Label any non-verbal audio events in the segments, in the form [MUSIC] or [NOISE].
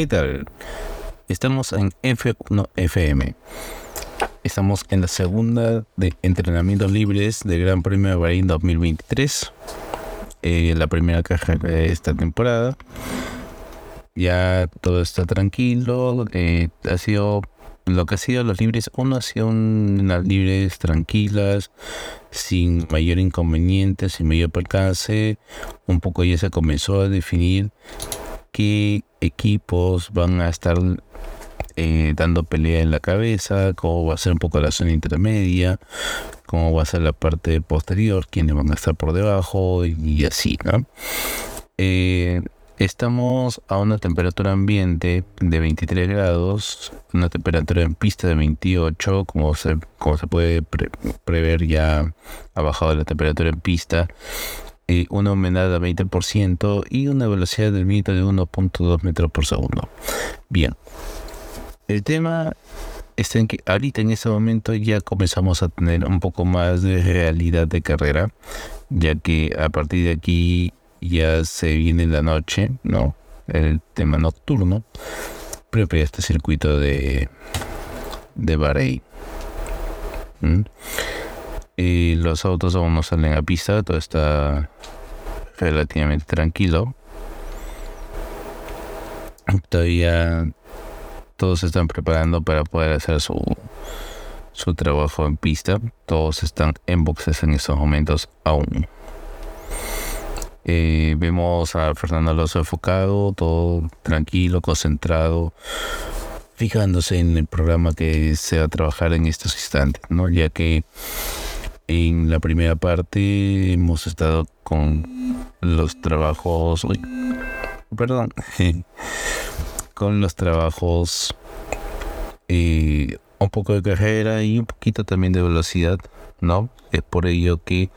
¿Qué tal? Estamos en F1 FM. Estamos en la segunda de entrenamientos libres del Gran Premio de Bahrein 2023. Eh, la primera caja de esta temporada. Ya todo está tranquilo. Eh, ha sido lo que ha sido los libres. Uno ha sido unas libres tranquilas, sin mayor inconveniente, sin mayor percance. Un poco ya se comenzó a definir qué equipos van a estar eh, dando pelea en la cabeza, cómo va a ser un poco la zona intermedia, cómo va a ser la parte posterior, quiénes van a estar por debajo y, así, ¿no? Eh, estamos a una temperatura ambiente de 23 grados, una temperatura en pista de 28, como se, como se puede prever ya ha bajado la temperatura en pista una humedad a 20% y una velocidad del viento de 1.2 metros por segundo. Bien, el tema está en que ahorita en este momento ya comenzamos a tener un poco más de realidad de carrera, ya que a partir de aquí ya se viene la noche, ¿no? El tema nocturno, propio este circuito de, de Bahrein. ¿Mm? Los autos aún no salen a pista, todo está relativamente tranquilo. Todavía todos se están preparando para poder hacer su, su trabajo en pista. Todos están en boxes en estos momentos aún. Eh, vemos a Fernando Alonso enfocado, todo tranquilo, concentrado, fijándose en el programa que se va a trabajar en estos instantes, ¿no? Ya que en la primera parte hemos estado con los trabajos, perdón, [LAUGHS] con los trabajos eh, un poco de carrera y un poquito también de velocidad, ¿no? Es por ello que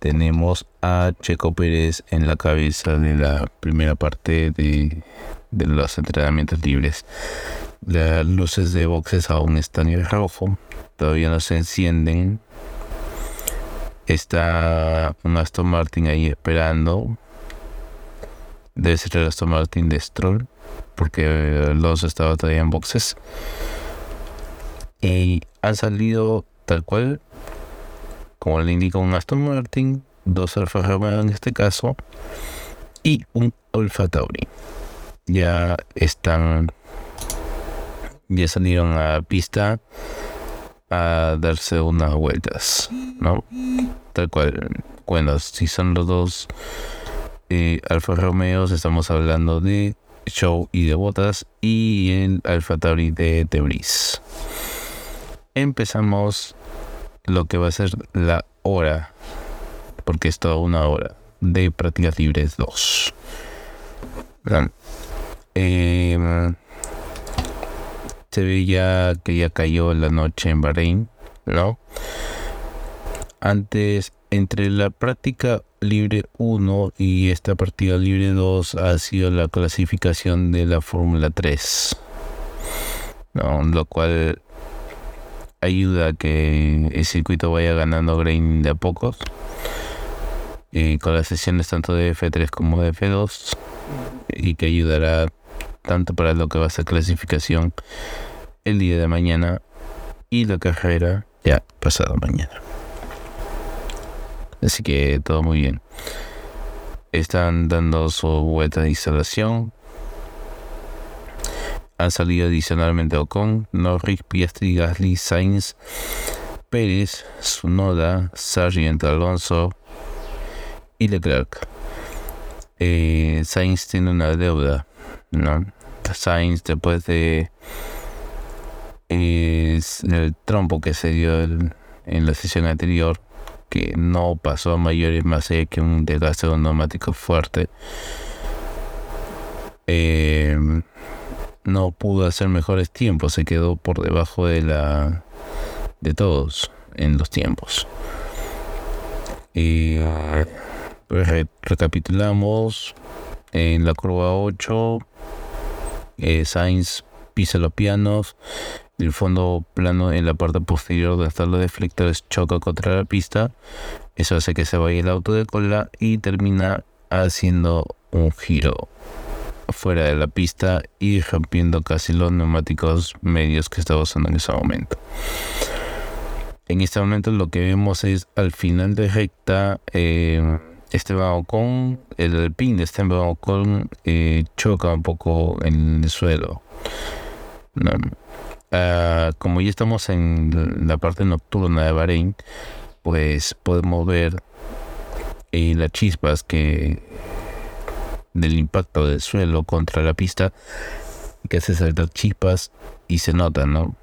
tenemos a Checo Pérez en la cabeza de la primera parte de, de los entrenamientos libres. Las luces de boxes aún están en rojo, todavía no se encienden Está un Aston Martin ahí esperando. Debe ser el Aston Martin de Stroll, porque los estaba todavía en boxes. Y han salido tal cual, como le indica un Aston Martin, dos Alfa Romeo en este caso, y un Alfa Tauri. Ya están, ya salieron a pista a darse unas vueltas, ¿no? Tal cual. Bueno, si son los dos eh, Alfa Romeos, estamos hablando de Show y de Botas y el Alfa Tauri de Debris. Empezamos lo que va a ser la hora, porque es toda una hora de prácticas libres 2. Eh, se ve ya que ya cayó la noche en Bahrein, ¿no? Antes, entre la práctica libre 1 y esta partida libre 2 ha sido la clasificación de la Fórmula 3, ¿no? lo cual ayuda a que el circuito vaya ganando grain de a pocos. Y con las sesiones tanto de F3 como de F2 y que ayudará tanto para lo que va a ser clasificación el día de mañana y la carrera ya pasado mañana. Así que todo muy bien. Están dando su vuelta de instalación. Han salido adicionalmente Ocon, Norris, Piastri, Gasly, Sainz, Pérez, Sunoda, Sargent Alonso y Leclerc. Eh, Sainz tiene una deuda, ¿no? Sainz después de el trompo que se dio en la sesión anterior, que no pasó a mayores más allá que un desgaste de neumático fuerte. Em, no pudo hacer mejores tiempos, se quedó por debajo de la de todos en los tiempos. Y pues, recapitulamos en la curva 8 eh, Sainz pisa los pianos el fondo plano en la parte posterior donde están los deflectores choca contra la pista. Eso hace que se vaya el auto de cola y termina haciendo un giro fuera de la pista y rompiendo casi los neumáticos medios que estaba usando en ese momento. En este momento lo que vemos es al final de recta eh, Esteban Ocon, el pin de Esteban Ocon eh, choca un poco en el suelo. Ah, como ya estamos en la parte nocturna de Bahrein, pues podemos ver eh, las chispas que del impacto del suelo contra la pista que hace saltar chispas y se nota, ¿no?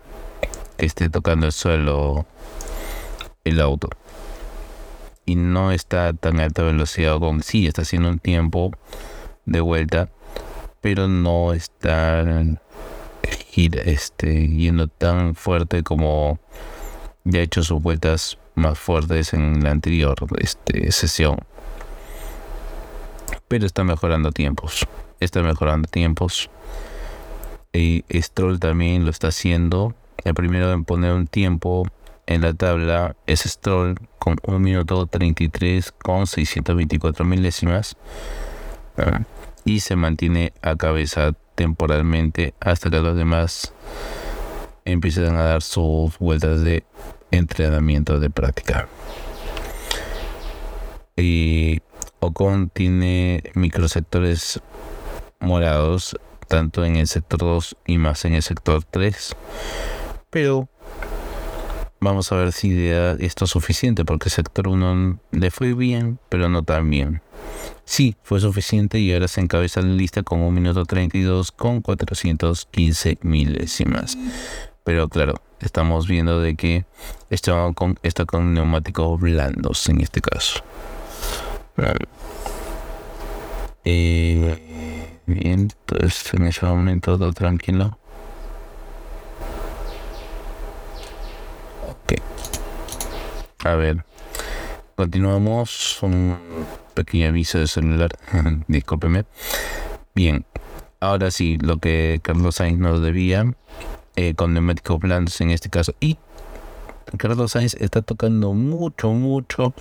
Que esté tocando el suelo el auto. Y no está tan alta velocidad como sí, está haciendo un tiempo de vuelta, pero no está este, yendo tan fuerte como ya ha hecho sus vueltas más fuertes en la anterior este, sesión pero está mejorando tiempos. Está mejorando tiempos. Y Stroll también lo está haciendo. El primero en poner un tiempo en la tabla es Stroll con 1 minuto 33 con 624 milésimas. Y se mantiene a cabeza temporalmente hasta que los demás empiecen a dar sus vueltas de entrenamiento de práctica. Y Ocon tiene microsectores morados, tanto en el sector 2 y más en el sector 3. Pero vamos a ver si esto es suficiente, porque sector 1 le fue bien, pero no tan bien. Sí, fue suficiente y ahora se encabeza la lista con 1 minuto 32 con 415 milésimas. Pero claro, estamos viendo de que está con, está con neumáticos blandos en este caso. Eh, bien, entonces en ese momento todo tranquilo. A ver. Continuamos. Un pequeño aviso de celular. [LAUGHS] Discúlpeme. Bien. Ahora sí, lo que Carlos Sainz nos debía. Eh, con neumáticos blandos en este caso. Y Carlos Sainz está tocando mucho, mucho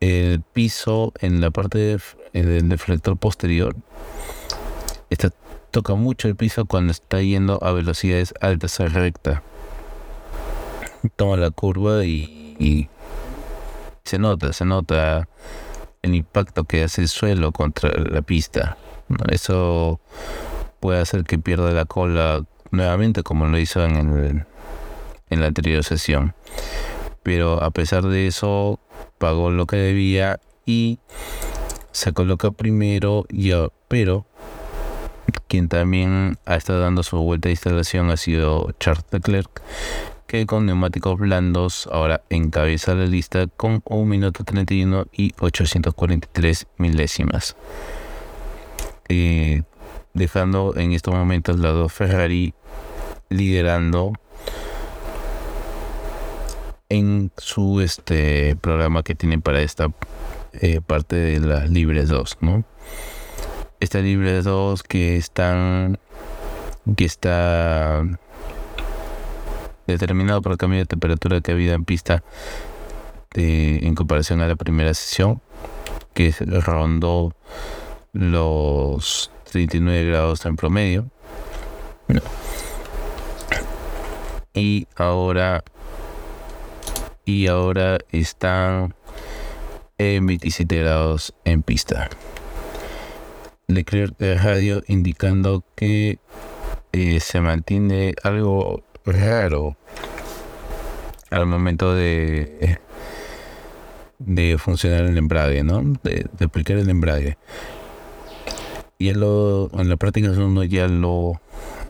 el piso en la parte eh, del deflector posterior está, toca mucho el piso cuando está yendo a velocidades altas a recta. Toma la curva y, se nota, se nota el impacto que hace el suelo contra la pista. Eso puede hacer que pierda la cola nuevamente como lo hizo en, el, en la anterior sesión. Pero a pesar de eso, pagó lo que debía y se coloca primero, yo, pero quien también ha estado dando su vuelta de instalación ha sido Charles Leclerc, que con neumáticos blandos ahora encabeza la lista con 1 minuto 31 y 843 milésimas. Eh, dejando en estos momentos la dos Ferrari liderando en su este programa que tienen para esta eh, parte de las libres 2, ¿no? Esta libre 2 que están que está determinado por el cambio de temperatura que ha habido en pista en comparación a la primera sesión que rondó los 39 grados en promedio y ahora y ahora están en 27 grados en pista. Leclerc de radio indicando que eh, se mantiene algo raro al momento de de funcionar el embrague, ¿no? De, aplicar el embrague. Y él en la práctica uno ya lo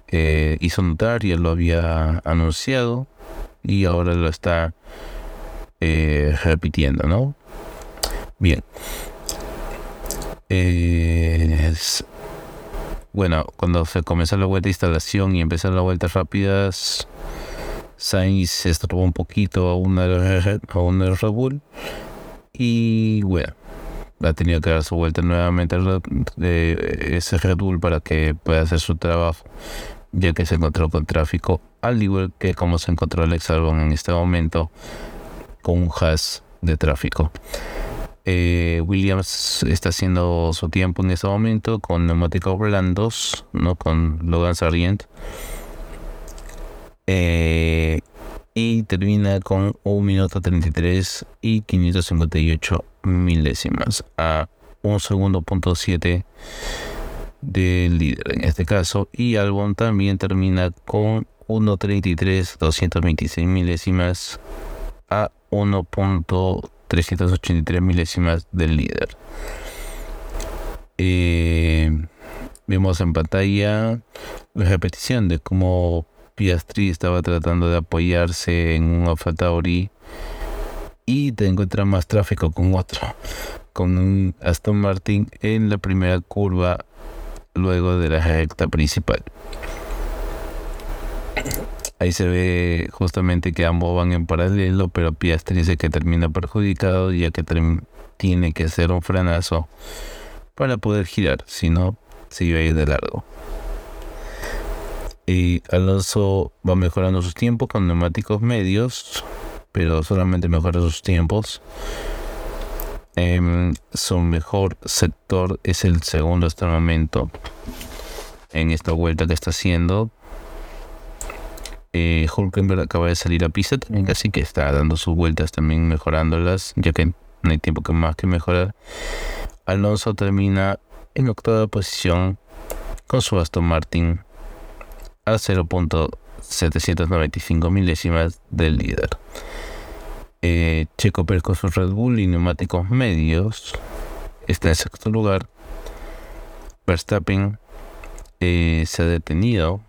eh, hizo notar, ya lo había anunciado y ahora lo está eh, repitiendo, ¿no? Bien. Bueno, cuando se comenzó la vuelta de instalación y empezó las vueltas rápidas, Sainz se estrobó un poquito a una, [LAUGHS] a una Red Bull y bueno, ha tenido que dar su vuelta nuevamente de ese Red Bull para que pueda hacer su trabajo, ya que se encontró con tráfico, al igual que como se encontró Alex Albon en este momento con un hash de tráfico. Eh, Williams está haciendo su tiempo en este momento con neumáticos blandos, no con Logan Sargent. Eh, y termina con 1 minuto 33 y 558 milésimas a un segundo punto 7 del líder en este caso y Albon también termina con 1.33 226 milésimas a 1.383 milésimas del líder eh, vemos en pantalla la repetición de cómo Piastri estaba tratando de apoyarse en un Alfa Tauri y te encuentra más tráfico con otro, con un Aston Martin en la primera curva luego de la recta principal. Ahí se ve justamente que ambos van en paralelo, pero Piastri dice que termina perjudicado ya que tiene que hacer un frenazo para poder girar, si no se iba a ir de largo y Alonso va mejorando sus tiempos con neumáticos medios, pero solamente mejora sus tiempos. Em, su mejor sector es el segundo hasta el momento en esta vuelta que está haciendo. Eh, Hulkenberg acaba de salir a pista también, así que está dando sus vueltas también mejorándolas, ya que no hay tiempo que más que mejorar. Alonso termina en octava posición con su Aston Martin a 0.795 milésimas del líder. Eh, Checo Pérez con su Red Bull y neumáticos medios está en sexto lugar. Verstappen eh, se ha detenido.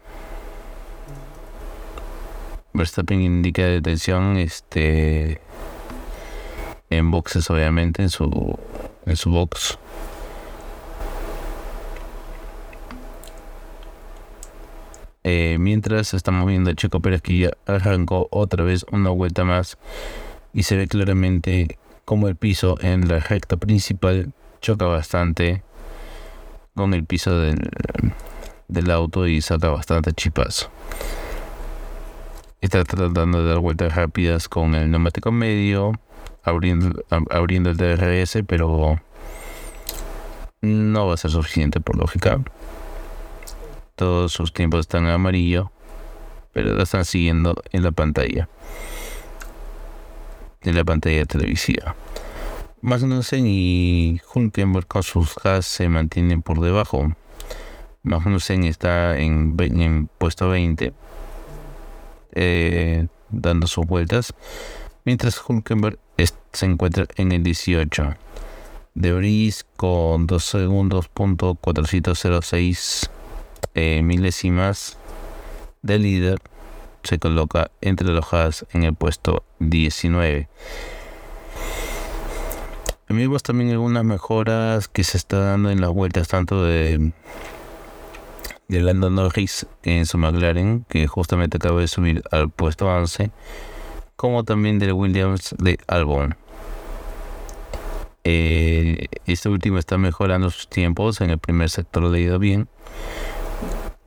Verstappen indica detención este, en boxes, obviamente, en su, en su box. Eh, mientras estamos viendo a Checo Pérez que arrancó otra vez una vuelta más y se ve claramente como el piso en la recta principal choca bastante con el piso del, del auto y saca bastante chipazo. Está tratando de dar vueltas rápidas con el neumático medio, abriendo, el DRS, pero no va a ser suficiente por lógica. Todos sus tiempos están en amarillo, pero lo están siguiendo en la pantalla. En la pantalla televisiva. Magnussen y Hulkenberg con sus gas se mantienen por debajo. Magnussen está en, en puesto 20, eh, dando sus vueltas, mientras Hulkenberg se encuentra en el 18. De Bris con 2 segundos punto 406 eh, milésimas del líder se coloca entre los Haas en el puesto 19. Vemos también algunas mejoras que se está dando en las vueltas tanto de, de Lando Norris en su McLaren, que justamente acaba de subir al puesto 11, como también de Williams de Albon. Eh, este último está mejorando sus tiempos, en el primer sector le ha ido bien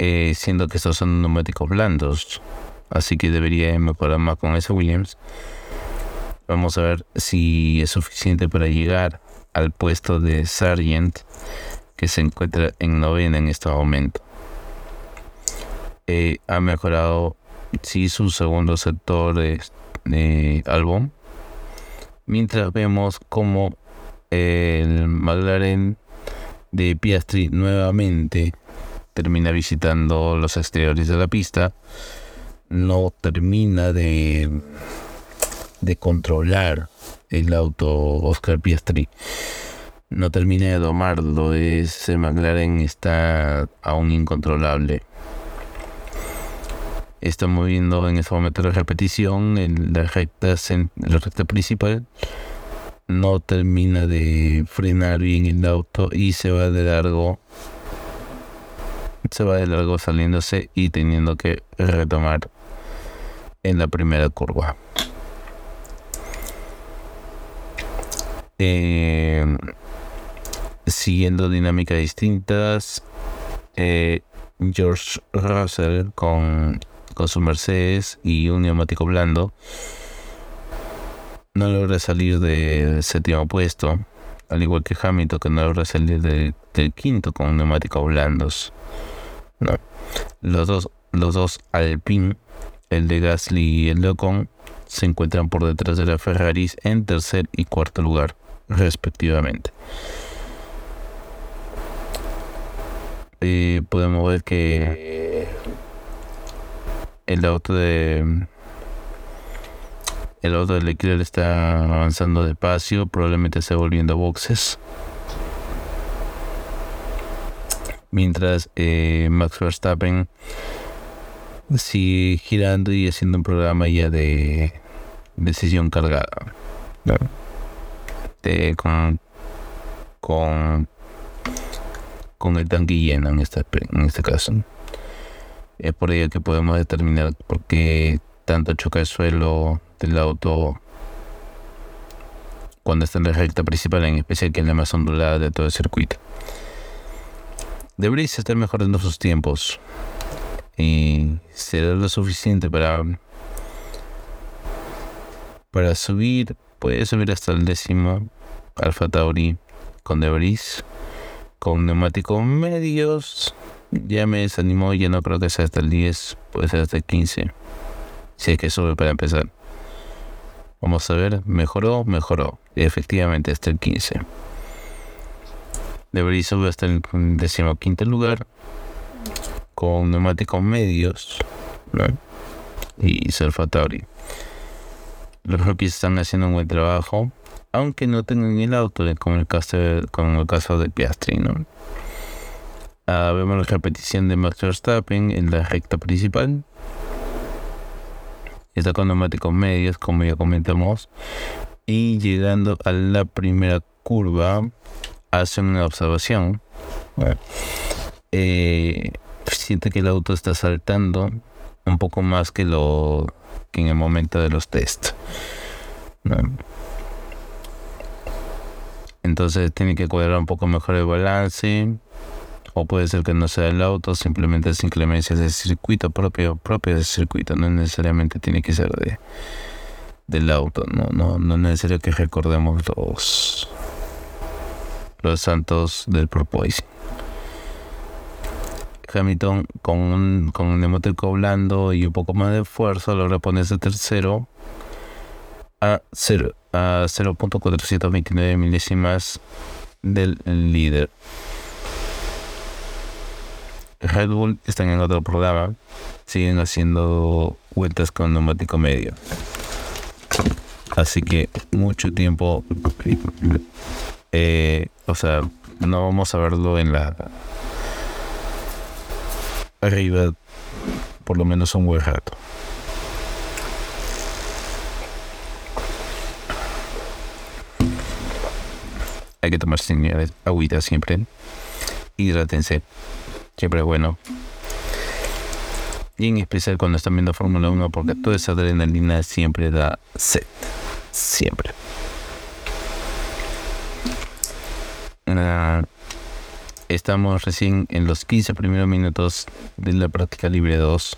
eh, siendo que estos son neumáticos blandos, así que debería mejorar más con ese Williams. Vamos a ver si es suficiente para llegar al puesto de Sargent que se encuentra en novena en este momento. Eh, ha mejorado sí su segundo sector de, álbum. Mientras vemos como el McLaren de Piastri nuevamente termina visitando los exteriores de la pista, no termina de, de controlar el auto Oscar Piastri. No termina de domarlo, ese McLaren está aún incontrolable. Está moviendo en este momento la repetición en la recta, la recta principal. No termina de frenar bien el auto y se va de largo se va de largo saliéndose y teniendo que retomar en la primera curva. Eh, siguiendo dinámicas distintas, eh, George Russell con, con su Mercedes y un neumático blando no logra salir del séptimo puesto al igual que Hamilton, que no logra salir del, quinto con neumáticos blandos. Los dos, los dos Alpine, el de Gasly y el de Ocon, se encuentran por detrás de la Ferrari en tercer y cuarto lugar, respectivamente. Y podemos ver que el auto de el auto de Leclerc está avanzando despacio, probablemente se volviendo boxes. Mientras eh, Max Verstappen sigue girando y haciendo un programa ya de decisión cargada. con, con, con el tanque lleno en este, en este caso. Es por ello que podemos determinar por qué tanto choca el suelo del auto cuando está en la recta principal, en especial que es la más ondulada de todo el circuito. Debería estar mejorando sus tiempos y será lo suficiente para para subir, puede subir hasta el décimo Alfa Tauri con Debris con neumáticos medios. Ya me desanimó, ya no creo que sea hasta el 10, puede ser hasta el 15. Si es que sube para empezar. Vamos a ver, mejoró, mejoró. Efectivamente, hasta el 15. Debería subir hasta el decimoquinto lugar con neumáticos medios y Surfa Tauri. Los rookies están haciendo un buen trabajo, aunque no tengan el auto, como el caso como el caso de Piastri. ¿no? Ah, vemos la repetición de Max Verstappen en la recta principal está con neumáticos medios, como ya comentamos. Y llegando a la primera curva, hace una observación. Eh, siente que el auto está saltando un poco más que lo que en el momento de los test. Entonces tiene que cuadrar un poco mejor el balance o puede ser que no sea el auto, simplemente es inclemencia del circuito propio, propio del circuito, no necesariamente tiene que ser de del auto, no, no, no es necesario que recordemos los los santos del propósito. Hamilton con un, con un neumático blando y un poco más de fuerza logra ponerse tercero a 0 a 0.429 milésimas del líder. Red Bull están en otro programa, siguen haciendo vueltas con neumático medio. Así que mucho tiempo, eh, o sea, no vamos a verlo en la arriba por lo menos un buen rato. Hay que tomar señales, agüita siempre. Hidrátense siempre bueno. Y en especial cuando están viendo Fórmula 1 porque toda esa adrenalina siempre da sed. Siempre. Ah, estamos recién en los 15 primeros minutos de la práctica libre 2.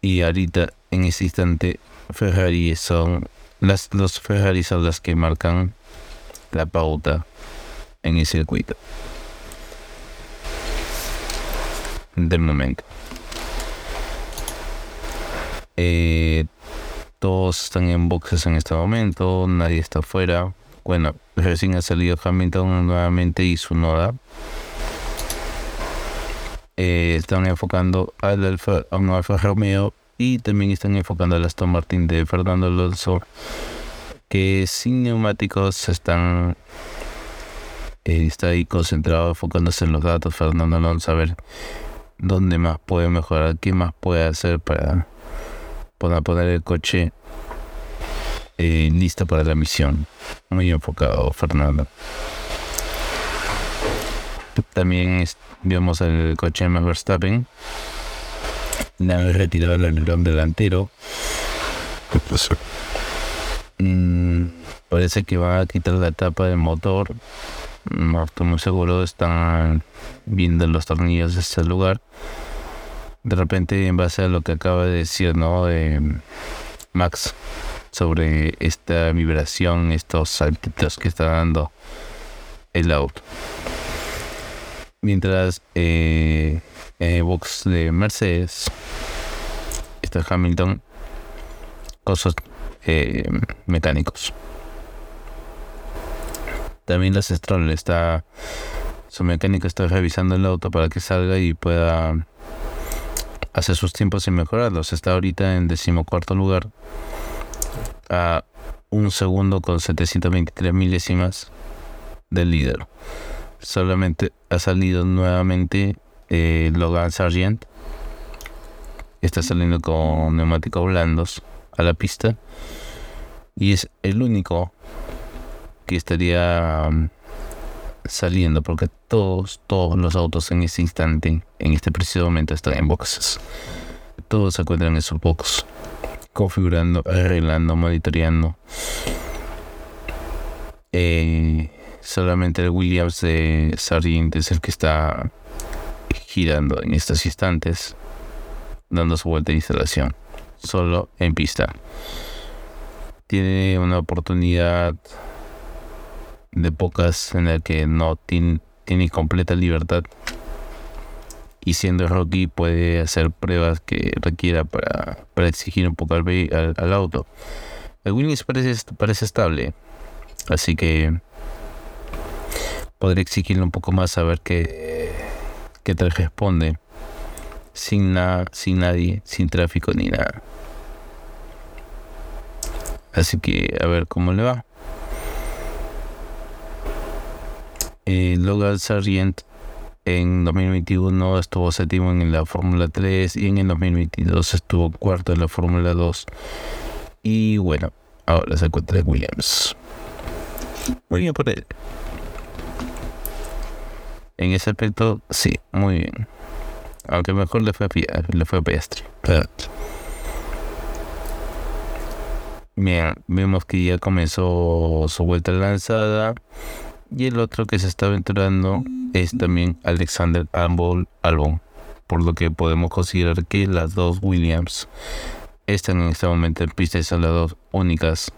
Y ahorita, en ese instante, Ferrari son las, los Ferrari son las que marcan la pauta en el circuito. Del momento. Eh, todos están en boxes en este momento, nadie está afuera. Bueno, recién ha salido Hamilton nuevamente y su Noda. Eh, están enfocando al Alfa, a un Alfa Romeo y también están enfocando al Aston Martin de Fernando Alonso, que sin neumáticos están eh, está ahí concentrado enfocándose en los datos. Fernando Alonso a ver dónde más puede mejorar, qué más puede hacer para, poner el coche eh, listo para la misión. Muy enfocado, Fernando. También vemos el coche de Max Verstappen. Le han retirado el alerón delantero. Mm, parece que va a quitar la tapa del motor no estoy muy seguro, están viendo los tornillos de este lugar. De repente, en base a lo que acaba de decir, ¿no? Max, sobre esta vibración, estos saltitos que está dando el auto. Mientras eh, en el box de Mercedes está Hamilton cosas eh, mecánicos. También la Stroll está su mecánica está revisando el auto para que salga y pueda hacer sus tiempos y mejorarlos. Está ahorita en decimocuarto lugar a un segundo con 723 milésimas del líder. Solamente ha salido nuevamente eh, Logan Sargent. Está saliendo con neumáticos blandos a la pista. Y es el único que estaría um, saliendo porque todos, todos los autos en este instante, en este preciso momento están en boxes. Todos se encuentran en sus boxes configurando, arreglando, monitoreando. Eh, solamente el Williams de Sargent es el que está girando en estos instantes, dando su vuelta de instalación, solo en pista. Tiene una oportunidad de pocas en la que no tiene, completa libertad y siendo Rocky puede hacer pruebas que requiera para, exigir un poco al, al, auto. El Williams parece, parece estable, así que podría exigirle un poco más a ver qué, qué te responde sin nada, sin nadie, sin tráfico ni nada. Así que a ver cómo le va. Eh, Logan Sargent en 2021 estuvo séptimo en la Fórmula 3 y en el 2022 estuvo cuarto en la Fórmula 2. Y bueno, ahora se encuentra Williams. Muy bien por él. En ese aspecto, sí, muy bien. Aunque mejor le fue a, le fue a Piastri. Bien, vemos que ya comenzó su vuelta lanzada. Y el otro que se está aventurando es también Alexander Albon, Albon, por lo que podemos considerar que las dos Williams están en este momento en pista y son las dos únicas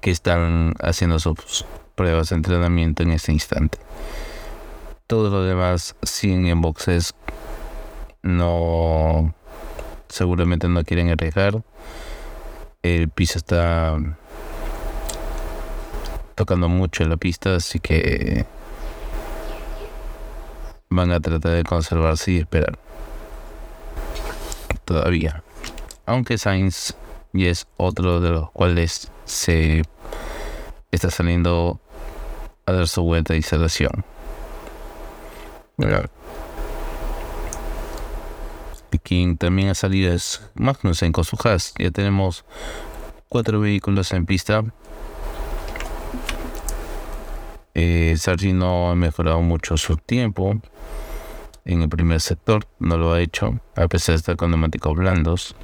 que están haciendo sus pruebas de entrenamiento en este instante. Todo lo demás siguen en boxes, no seguramente no quieren arriesgar. El piso está tocando mucho en la pista, así que van a tratar de conservarse y esperar. Todavía. Aunque Sainz y es otro de los cuales se está saliendo a dar su vuelta. Y quien también ha salido es Magnussen con su Haas. Ya tenemos cuatro vehículos en pista eh, no ha mejorado mucho su tiempo en el primer sector, no lo ha hecho, a pesar de estar con neumáticos blandos.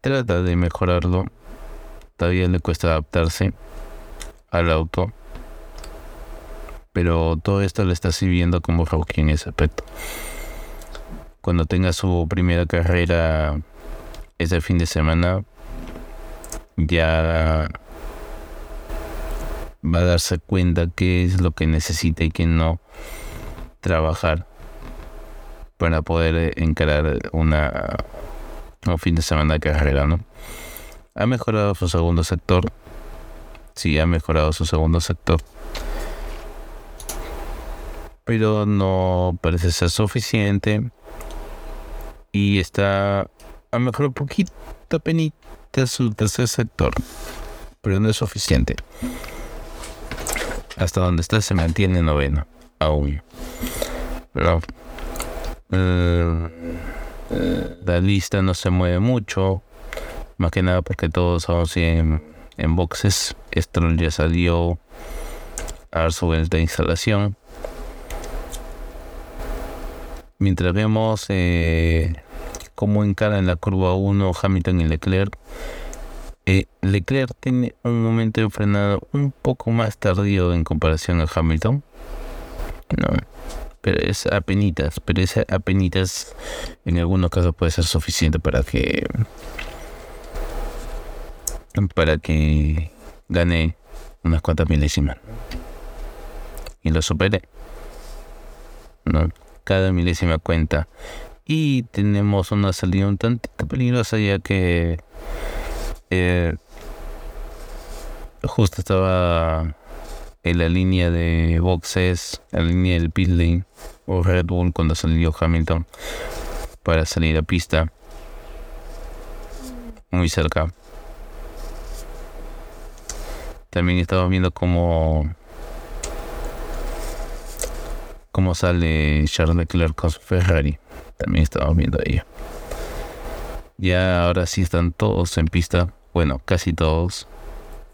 trata de mejorarlo, todavía le cuesta adaptarse al auto, pero todo esto le está sirviendo como rookie en ese aspecto. Cuando tenga su primera carrera ese fin de semana, ya va a darse cuenta qué es lo que necesita y qué no trabajar para poder eh, encarar una un fin de semana de carrera, ¿no? Ha mejorado su segundo sector. Sí, ha mejorado su segundo sector. Pero no parece ser suficiente. Y está a mejor poquito penita su tercer sector. Pero no es suficiente hasta donde está se mantiene noveno aún. Pero eh, la lista no se mueve mucho, más que nada porque todos aún siguen en boxes. Esto ya salió a su de instalación. Mientras vemos eh, cómo encara en la curva 1 Hamilton y Leclerc, eh, Leclerc tiene un momento de frenado un poco más tardío en comparación a Hamilton. pero es apenitas, pero ese apenitas en algunos casos puede ser suficiente para que para que gane unas cuantas milésimas y lo supere. ¿no? Cada milésima cuenta. Y tenemos una salida un tantito peligrosa ya que eh, justo estaba en la línea de boxes, en la línea del lane o Red Bull cuando salió Hamilton para salir a pista. Muy cerca. También estaba viendo cómo cómo sale Charles Leclerc con su Ferrari. También estaba viendo ello. Ya ahora sí están todos en pista. Bueno, casi todos.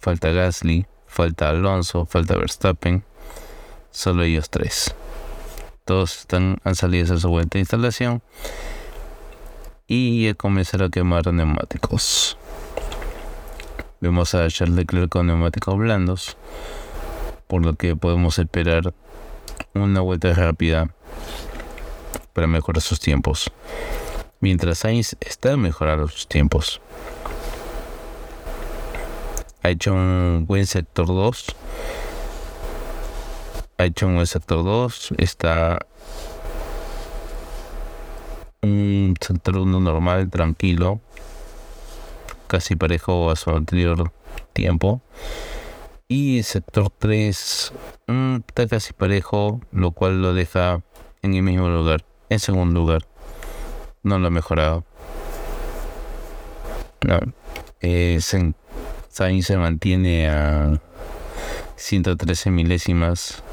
Falta Gasly, falta Alonso, falta Verstappen. Solo ellos tres. Todos están, han salido de su vuelta de instalación. Y ya comenzar a quemar neumáticos. Vemos a Charles Leclerc con neumáticos blandos. Por lo que podemos esperar una vuelta rápida para mejorar sus tiempos. Mientras Sainz está mejorando sus tiempos ha hecho un buen sector 2. Ha hecho un buen sector 2. Está un sector 1 normal, tranquilo. Casi parejo a su anterior tiempo. Y sector 3 mm, está casi parejo, lo cual lo deja en el mismo lugar, en segundo lugar. No lo ha mejorado. No. En Sainz se mantiene a 113 milésimas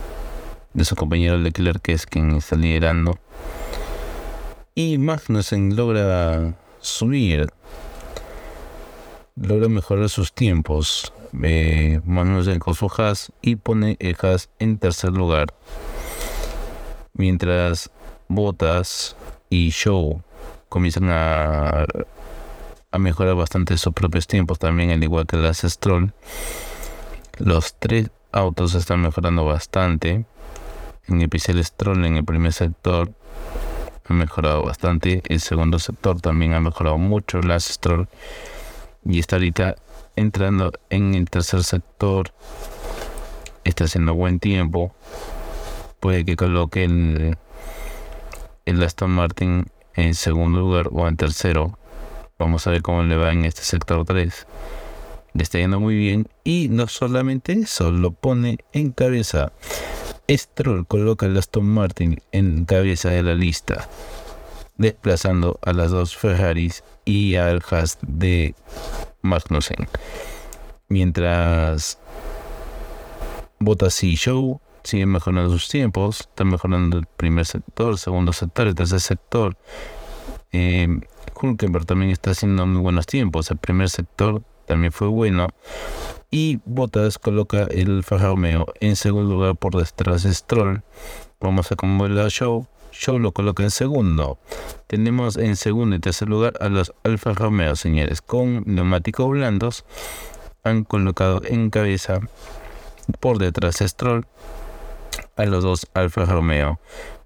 de su compañero Leclerc, que es quien está liderando. Y Magnussen logra subir, logra mejorar sus tiempos. Eh, Magnussen con su Haas y pone el Haas en tercer lugar. Mientras Bottas y Show comienzan a ha mejorado bastante sus propios tiempos también, al igual que las Stroll. Los tres autos están mejorando bastante. En especial Stroll en el primer sector ha mejorado bastante. El segundo sector también ha mejorado mucho. Las Stroll y está ahorita entrando en el tercer sector. Está haciendo buen tiempo. Puede que coloque el, el Aston Martin en segundo lugar o en tercero Vamos a ver cómo le va en este sector 3. Le está yendo muy bien. Y no solamente eso, lo pone en cabeza. Stroll coloca el Aston Martin en cabeza de la lista. Desplazando a las dos Ferraris y al Haas de Magnussen. Mientras Bottas y Show siguen mejorando sus tiempos. Están mejorando el primer sector, segundo sector, el tercer sector. Eh, Hulkenberg también está haciendo muy buenos tiempos. El primer sector también fue bueno. Y Bottas coloca el Alfa Romeo en segundo lugar por detrás de Stroll. Vamos a cómo la Show. Show lo coloca en segundo. Tenemos en segundo y tercer lugar a los Alfa Romeo, señores, con neumáticos blandos. Han colocado en cabeza por detrás de Stroll a los dos Alfa Romeo.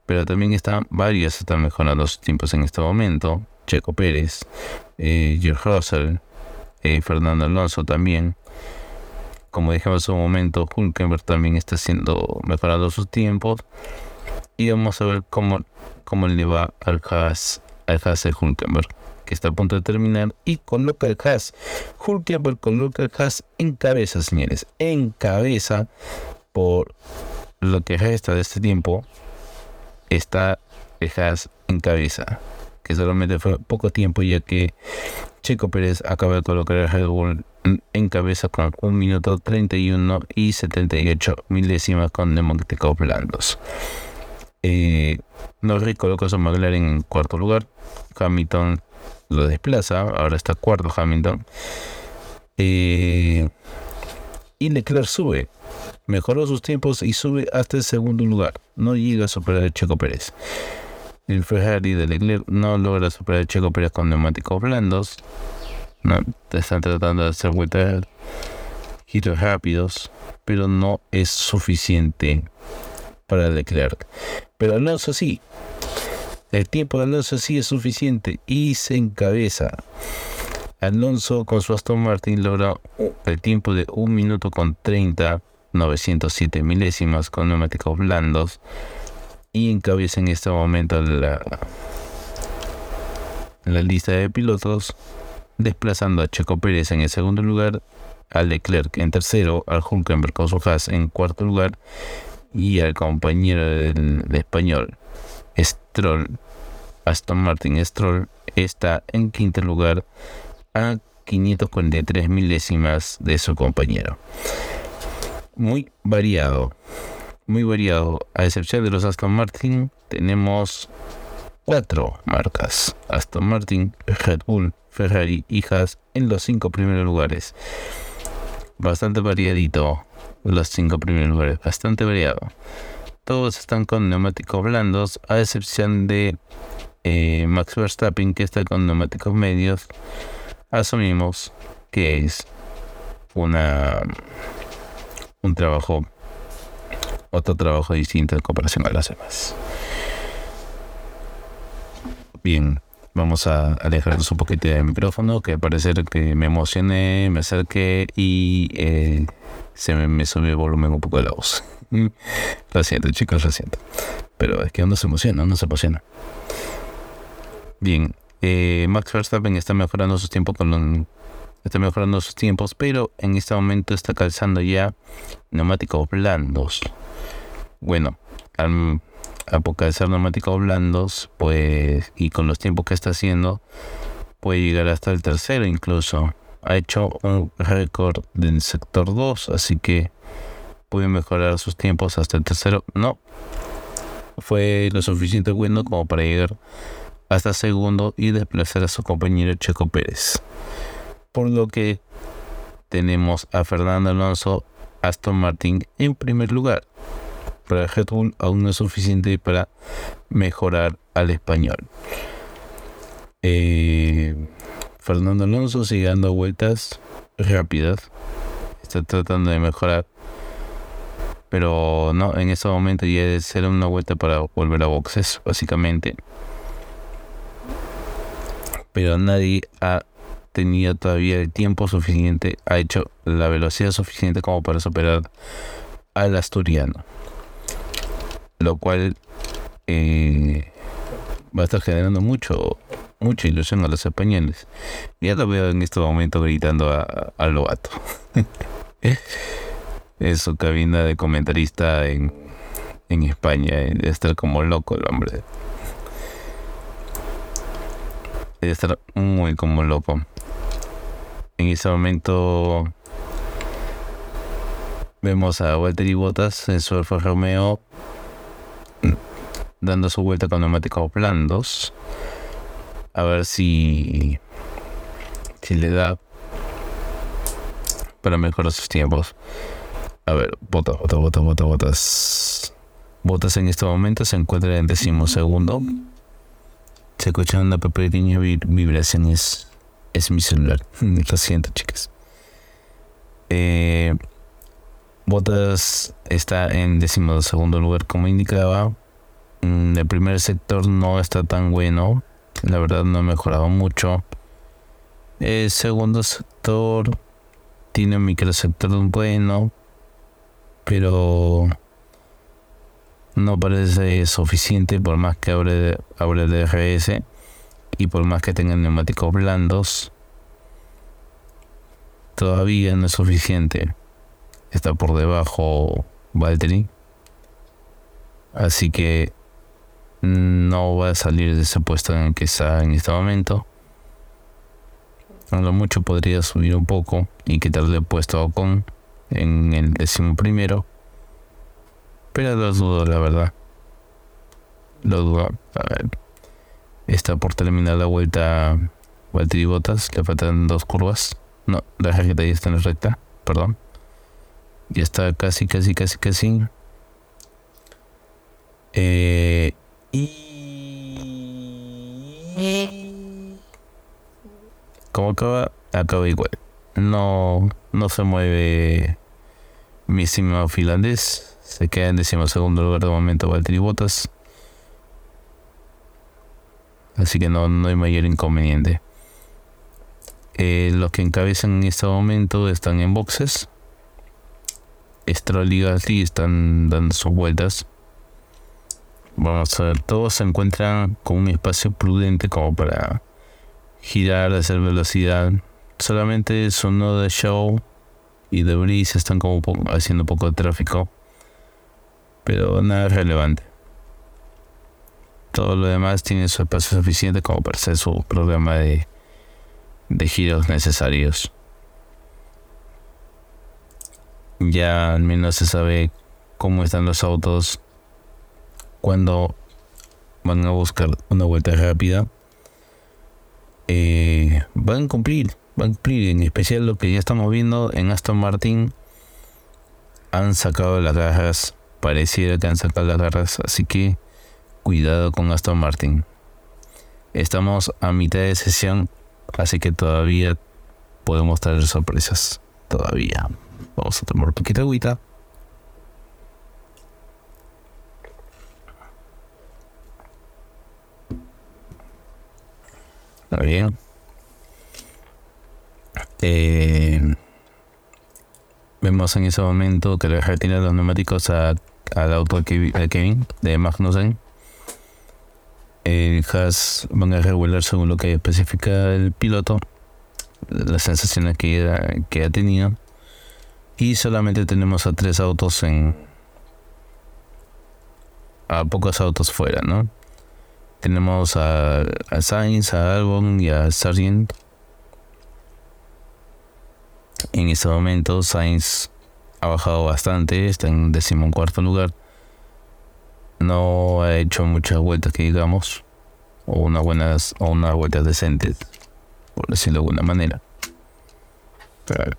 Pero también están varios están mejorando sus tiempos en este momento. Checo Pérez, eh, George Russell, eh, Fernando Alonso también. Como dijimos en su momento, Hulkenberg también está haciendo mejorando sus tiempos. Y vamos a ver cómo, cómo le va al Haas, al Haas de Hulkenberg, que está a punto de terminar. Y coloca el Haas. Hulkenberg coloca el Haas en cabeza, señores. En cabeza por lo que resta de este tiempo. Está el Haas en cabeza que solamente fue poco tiempo ya que Checo Pérez acaba de colocar el Red Bull en cabeza con 1 minuto 31 y 78 milésimas con neumáticos blandos. Eh, Norris coloca su McLaren en cuarto lugar. Hamilton lo desplaza, ahora está cuarto Hamilton. Eh, y Leclerc sube, mejoró sus tiempos y sube hasta el segundo lugar. No llega a superar a Checo Pérez. El Ferrari de Leclerc no logra superar el Checo Pérez con neumáticos blandos. No, están tratando de hacer vueltas giros rápidos, pero no es suficiente para Leclerc. Pero Alonso sí. El tiempo de Alonso sí es suficiente y se encabeza. Alonso con su Aston Martin logra el tiempo de 1 minuto con 30, 907 milésimas con neumáticos blandos y encabeza en este momento la, la lista de pilotos, desplazando a Checo Pérez en el segundo lugar, a Leclerc en tercero, al Hulkenberg con su en cuarto lugar y al compañero del, español Stroll, Aston Martin Stroll, está en quinto lugar a 543 milésimas de su compañero. Muy variado, muy variado. A excepción de los Aston Martin, tenemos cuatro marcas: Aston Martin, Red Bull, Ferrari y Haas en los cinco primeros lugares. Bastante variadito los cinco primeros lugares, bastante variado. Todos están con neumáticos blandos, a excepción de eh, Max Verstappen que está con neumáticos medios. Asumimos que es una un trabajo, otro trabajo distinto en comparación a las demás. Bien, vamos a alejarnos un poquito del micrófono, que parece que me emocioné, me acerqué y eh, se me, me sube el volumen un poco de la voz. [LAUGHS] lo siento, chicos, lo siento. Pero es que uno se emociona, uno se emociona. Bien, eh, Max Verstappen está mejorando sus tiempos con está mejorando sus tiempos, pero en este momento está calzando ya neumáticos blandos. Bueno, al, al ser neumáticos blandos, pues, y con los tiempos que está haciendo, puede llegar hasta el tercero incluso ha hecho un récord del sector 2, así que puede mejorar sus tiempos hasta el tercero. No, fue lo suficiente bueno como para llegar hasta segundo y desplazar a su compañero Checo Pérez. Por lo que tenemos a Fernando Alonso, Aston Martin en primer lugar. Para Red Bull aún no es suficiente para mejorar al español. Eh, Fernando Alonso sigue dando vueltas rápidas. Está tratando de mejorar. Pero no, en ese momento ya es ser una vuelta para volver a boxes, básicamente. Pero nadie ha tenido todavía el tiempo suficiente, ha hecho la velocidad suficiente como para superar al asturiano. Lo cual eh, va a estar generando mucho mucha ilusión a los españoles. Ya lo veo en este momento gritando a, a Lobato. [LAUGHS] es su cabina de comentarista en, en España. Eh, debe estar como loco el hombre. Debe estar muy como loco. En ese momento vemos a Walter y Bottas en su Alfa Romeo dando su vuelta con neumáticos blandos a ver si, si le da para mejorar sus tiempos. A ver, botas, botas, botas, botas, botas. Botas en este momento se encuentra en décimo segundo. Se escucha una pequeña vibración, es, mi celular. [LAUGHS] Lo siento, chicas. Eh, Botas está en décimo segundo lugar, como indicaba. Mm, el primer sector no está tan bueno la verdad no ha mejorado mucho. El segundo sector tiene un microsector bueno, pero no parece suficiente por más que abre, abre DRS y por más que tenga neumáticos blandos. Todavía no es suficiente. Está por debajo Valtteri. Así que no va a salir de ese puesto en el que está en este momento. A lo mucho podría subir un poco y quitarle puesto a Ocon en el décimo primero. Pero lo dudo, la verdad. Lo dudo. A ver. Está por terminar la vuelta Walter Botas. Le faltan dos curvas. No, la tarjeta ya está en la recta. Perdón. Ya está casi, casi, casi, casi. Eh, y... Como acaba, acaba igual. No, no se mueve mi finlandés. Se queda en segundo lugar de momento Valtteri Bottas. Así que no, no hay mayor inconveniente. Eh, los que encabezan en este momento están en boxes. Stroll y Gasly están dando sus vueltas. Vamos a ver, todos se encuentran con un espacio prudente como para girar, hacer velocidad. Solamente son de Show y de Breeze están como haciendo poco de tráfico. Pero nada relevante. Todo lo demás tiene su espacio suficiente como para hacer su programa de, de giros necesarios. Ya al menos se sabe cómo están los autos cuando van a buscar una vuelta rápida. Eh, van a cumplir, van a cumplir, en especial lo que ya estamos viendo en Aston Martin. Han sacado las garras, pareciera que han sacado las garras, así que cuidado con Aston Martin. Estamos a mitad de sesión, así que todavía podemos traer sorpresas. Todavía. Vamos a tomar un poquito de agüita. Está bien. Eh, vemos en ese momento que le retira los neumáticos al auto de Kevin de Magnussen el Haas van a regular según lo que especifica el piloto, las sensaciones que, que ha tenido. Y solamente tenemos a tres autos en. a pocos autos fuera, ¿no? Tenemos a, a Sainz, a Albon y a Sargent. En este momento, Sainz ha bajado bastante, está en decimocuarto lugar no ha hecho muchas vueltas que digamos, o unas buenas, o unas vueltas decentes, por decirlo de alguna manera. Pero,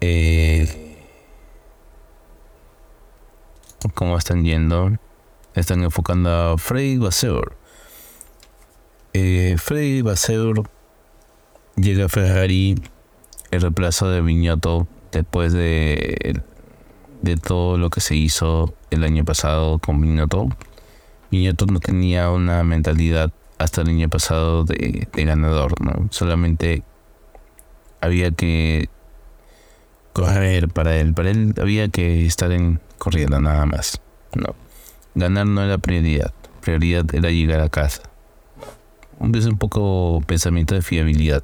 eh, ¿Cómo están yendo? Están enfocando a Freddy Vasseur. Eh, Freddy Vasseur llega a Ferrari el reemplazo de Viñoto después de de todo lo que se hizo el año pasado con Viñoto. Viñoto no tenía una mentalidad hasta el año pasado de, ganador, ¿no? Solamente había que correr para él. Para él había que estar en corriendo nada más. No. Ganar no era prioridad. Prioridad era llegar a casa. Es un poco pensamiento de fiabilidad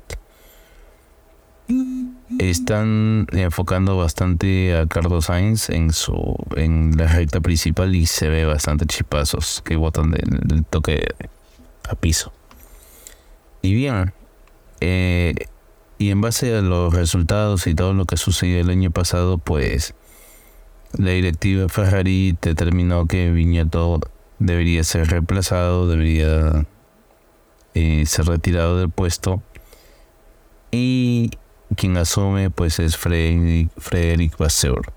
están enfocando bastante a Carlos Sainz en su en la recta principal y se ve bastante chipazos que botan del, toque a piso. Y bien, eh, y en base a los resultados y todo lo que sucedió el año pasado, pues la directiva Ferrari determinó que Viñeto debería ser reemplazado, debería eh, ser retirado del puesto. Y quien asume pues es Frederick, Vasseur.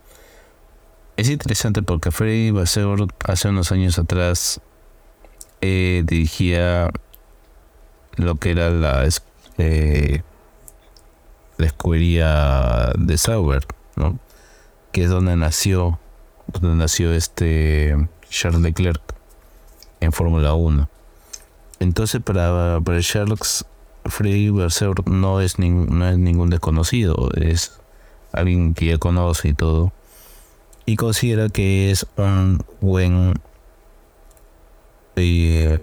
Es interesante porque Frederick Vasseur hace unos años atrás eh, dirigía lo que era la, eh, la escudería de Sauber, ¿no? que es donde nació, donde nació este Charles Leclerc en Fórmula 1. Entonces para, para Charles Freddy Berser no es, no es ningún desconocido, es alguien que ya conoce y todo. Y considera que es un buen. Eh,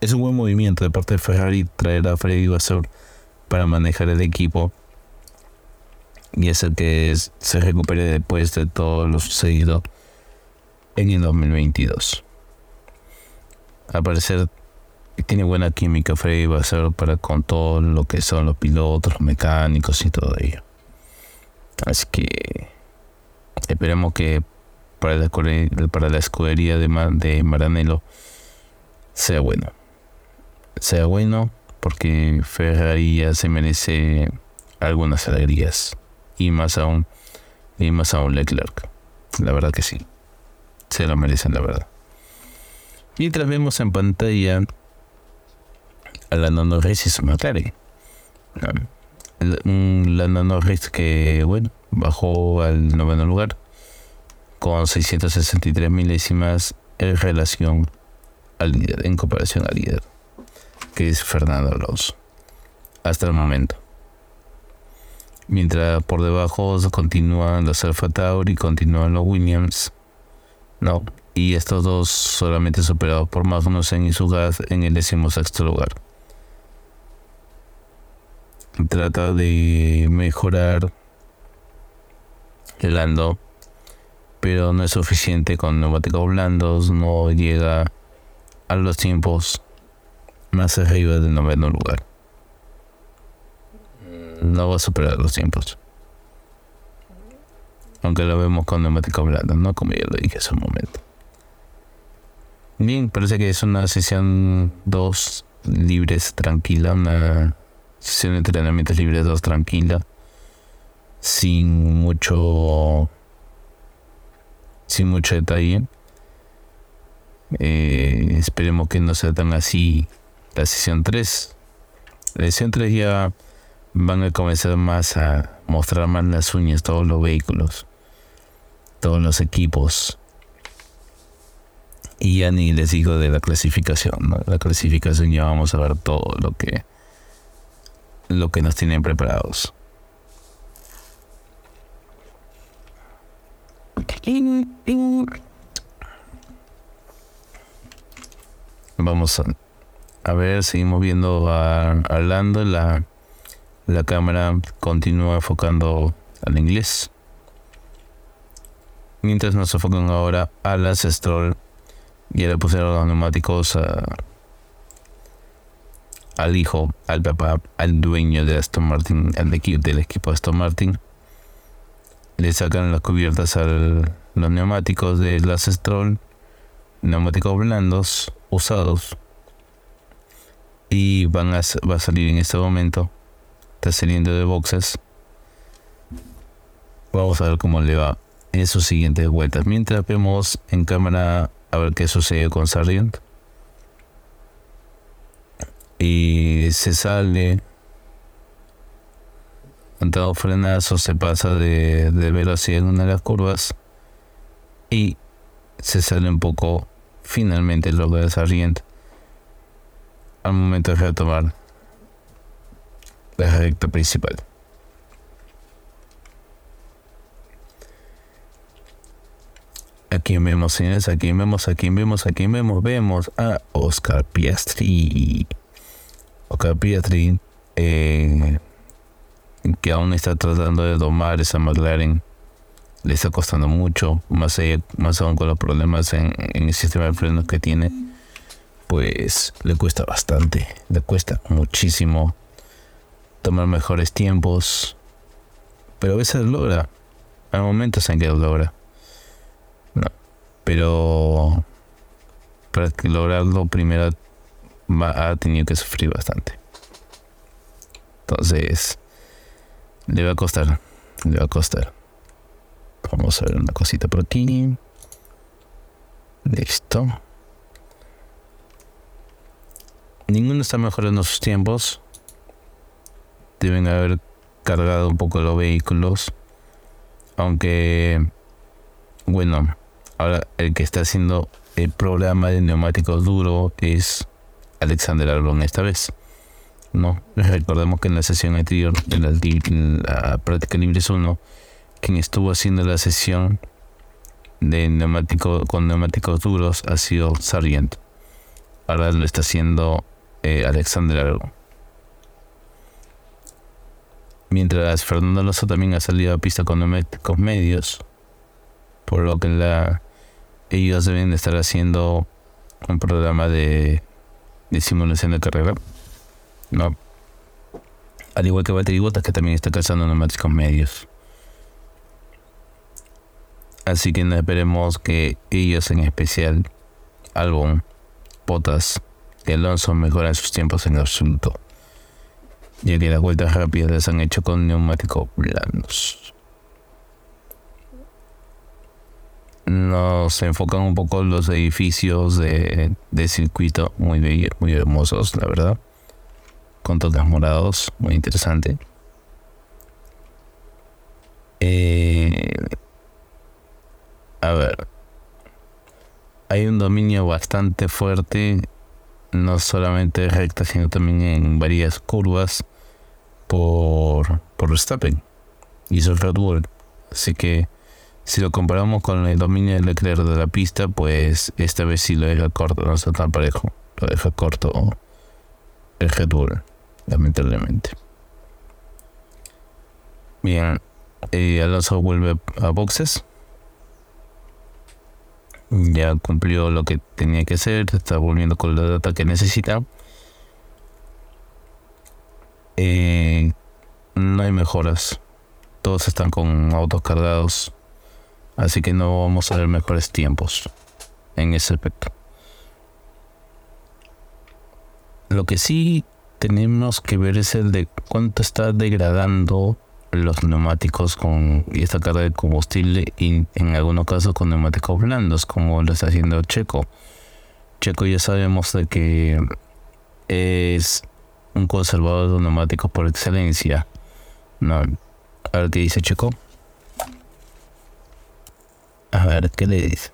es un buen movimiento de parte de Ferrari traer a Freddy Vasseur para manejar el equipo y hacer que se recupere después de todo lo sucedido en el 2022 al parecer tiene buena química Freddy va a ser para con todo lo que son los pilotos, los mecánicos y todo ello. Así que esperemos que para la, escudería de, de Maranello sea bueno. Sea bueno porque Ferrari ya se merece algunas alegrías. Y más aún, y más aún Leclerc. La verdad que sí. Se lo merecen, la verdad. Mientras vemos en pantalla a la y su McLaren. La Norris que, bueno, bajó al noveno lugar. con 663 milésimas en relación al líder, en comparación al líder, que es Fernando Alonso, hasta el momento. Mientras por debajo continúan los Alfa Tauri, continúan los Williams, no, y estos dos solamente superados por Magnussen y gas en el decimosexto lugar. Trata de mejorar el ando, pero no es suficiente con neumáticos blandos, no llega a los tiempos más arriba del noveno lugar. No va a superar los tiempos. Aunque lo vemos con neumáticos blandos, ¿no? Como ya lo dije hace un momento. Bien, parece que es una sesión 2 libres tranquila, una sesión de entrenamientos libres 2 tranquila, sin mucho, sin mucho detalle. Eh, esperemos que no sea tan así la sesión 3. La sesión 3 ya van a comenzar más a mostrar más las uñas todos los vehículos, todos los equipos y ya ni les digo de la clasificación, La clasificación ya vamos a ver todo lo que lo que nos tienen preparados. Vamos a, ver, seguimos viendo a, la, la cámara continúa enfocando al inglés. Mientras nos enfocan ahora a las Stroll y le pusieron los neumáticos al hijo, al papá, al dueño de Aston Martin, al equipo, del equipo Aston Martin. Le sacan las cubiertas a los neumáticos de las Stroll, neumáticos blandos, usados. Y van a, va a salir en este momento. Está saliendo de boxes. Vamos a ver cómo le va en sus siguientes vueltas. Mientras vemos en cámara a ver qué sucede con Sargent. Y se sale. Ante frenazo se pasa de, de velocidad en una de las curvas. Y se sale un poco. Finalmente logra de Sargent. Al momento de retomar la recta principal. Aquí vemos, señores, aquí vemos, aquí vemos, aquí vemos, vemos a Oscar Piastri. Oscar Piastri, eh, que aún está tratando de domar esa McLaren. Le está costando mucho, más, más aún con los problemas en, el sistema de frenos que tiene. Pues le cuesta bastante, le cuesta muchísimo tomar mejores tiempos. Pero a veces logra, hay momentos en que lo logra pero para lograrlo primero ha tenido que sufrir bastante. Entonces, le va a costar, le va a costar. Vamos a ver una cosita por aquí. Listo. Ninguno está mejorando sus tiempos. Deben haber cargado un poco los vehículos. Aunque, bueno, Ahora, el que está haciendo el programa de neumáticos duro es Alexander Albon esta vez. No, [LAUGHS] recordemos que en la sesión anterior, en la, práctica libre 1, quien estuvo haciendo la sesión de neumático con neumáticos duros ha sido Sargent. Ahora lo está haciendo eh, Alexander Albon. Mientras Fernando Alonso también ha salido a pista con neumáticos medios, por lo que la ellos deben estar haciendo un programa de, simulación de carrera. No. Al igual que Valtteri Bottas, que también está calzando neumáticos medios. Así que esperemos que ellos en especial, Albon, Bottas y Alonso mejoren sus tiempos en absoluto. Ya que las vueltas rápidas las han hecho con neumáticos blandos. Nos enfocan un poco los edificios de, circuito muy muy hermosos, la verdad. Con toques morados, muy interesante. Eh, a ver, hay un dominio bastante fuerte, no solamente recta, sino también en varias curvas por, por Verstappen y su Red. Así que si lo comparamos con el dominio de Leclerc de la pista, pues esta vez sí lo deja corto, no está tan parejo. Lo deja corto el Red Bull, lamentablemente. Bien, eh, Alonso vuelve a boxes. Ya cumplió lo que tenía que hacer, está volviendo con la data que necesita. Eh, no hay mejoras. Todos están con autos cargados. Así que no vamos a ver mejores tiempos en ese aspecto. Lo que sí tenemos que ver es el de cuánto está degradando los neumáticos con esta carga de combustible y en algunos casos con neumáticos blandos como lo está haciendo Checo. Checo ya sabemos de que es un conservador de neumáticos por excelencia. No, a qué dice Checo. A ver qué le dice.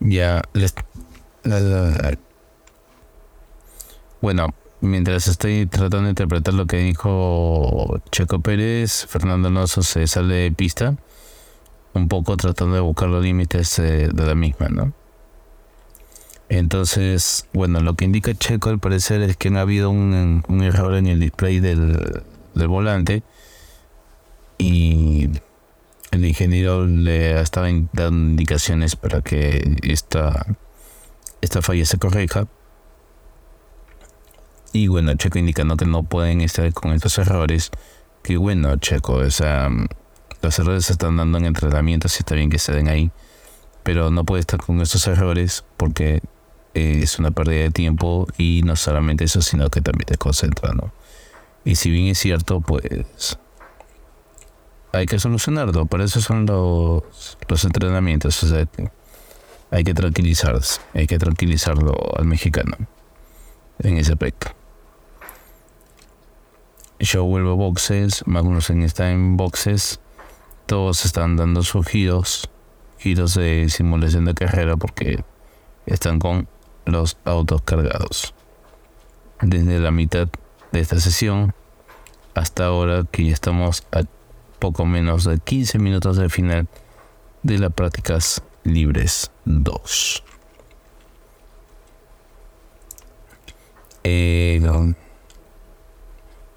Ya les, bueno, mientras estoy tratando de interpretar lo que dijo Checo Pérez, Fernando Alonso se sale de pista, un poco tratando de buscar los límites de la misma, ¿no? Entonces, bueno, lo que indica Checo al parecer es que no ha habido un, error en el display del, volante y el ingeniero le estaba dando indicaciones para que esta, esta falla se corrija. Y bueno, Checo indicando que no pueden estar con estos errores. Que bueno, Checo, o sea, los errores se están dando en entrenamientos y está bien que se den ahí. Pero no puede estar con estos errores porque es una pérdida de tiempo y no solamente eso, sino que también te concentra, ¿no? Y si bien es cierto, pues hay que solucionarlo, para eso son los, los entrenamientos, o sea, hay que tranquilizarse, hay que tranquilizarlo al mexicano en ese aspecto. Yo vuelvo boxes, Magnussen está en boxes, todos están dando sus giros, giros de simulación de carrera porque están con los autos cargados. Desde la mitad de esta sesión hasta ahora que ya estamos a poco menos de 15 minutos del final de las prácticas libres 2. Eh,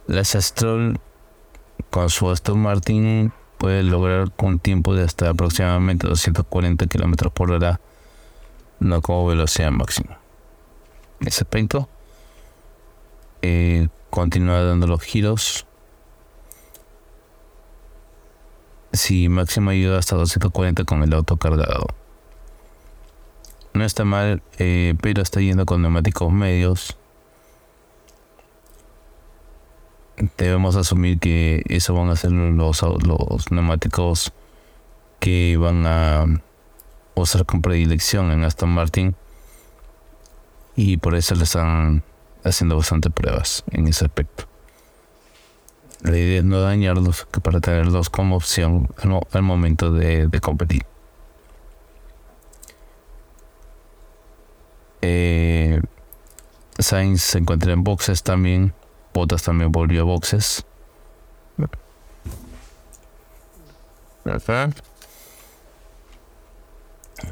la con su Aston Martin puede lograr un tiempo de hasta aproximadamente 240 km por hora no como velocidad máxima. En ese aspecto, eh, continúa dando los giros. Si máximo ayuda hasta 240 con el auto cargado. No está mal, eh, pero está yendo con neumáticos medios. Debemos asumir que eso van a ser los, los neumáticos que van a usar con predilección en Aston Martin y por eso le están haciendo bastante pruebas en ese aspecto. La idea es no dañarlos que para tenerlos como opción al, momento de, competir. Eh, Sainz se encuentra en boxes también. Bottas también volvió a boxes.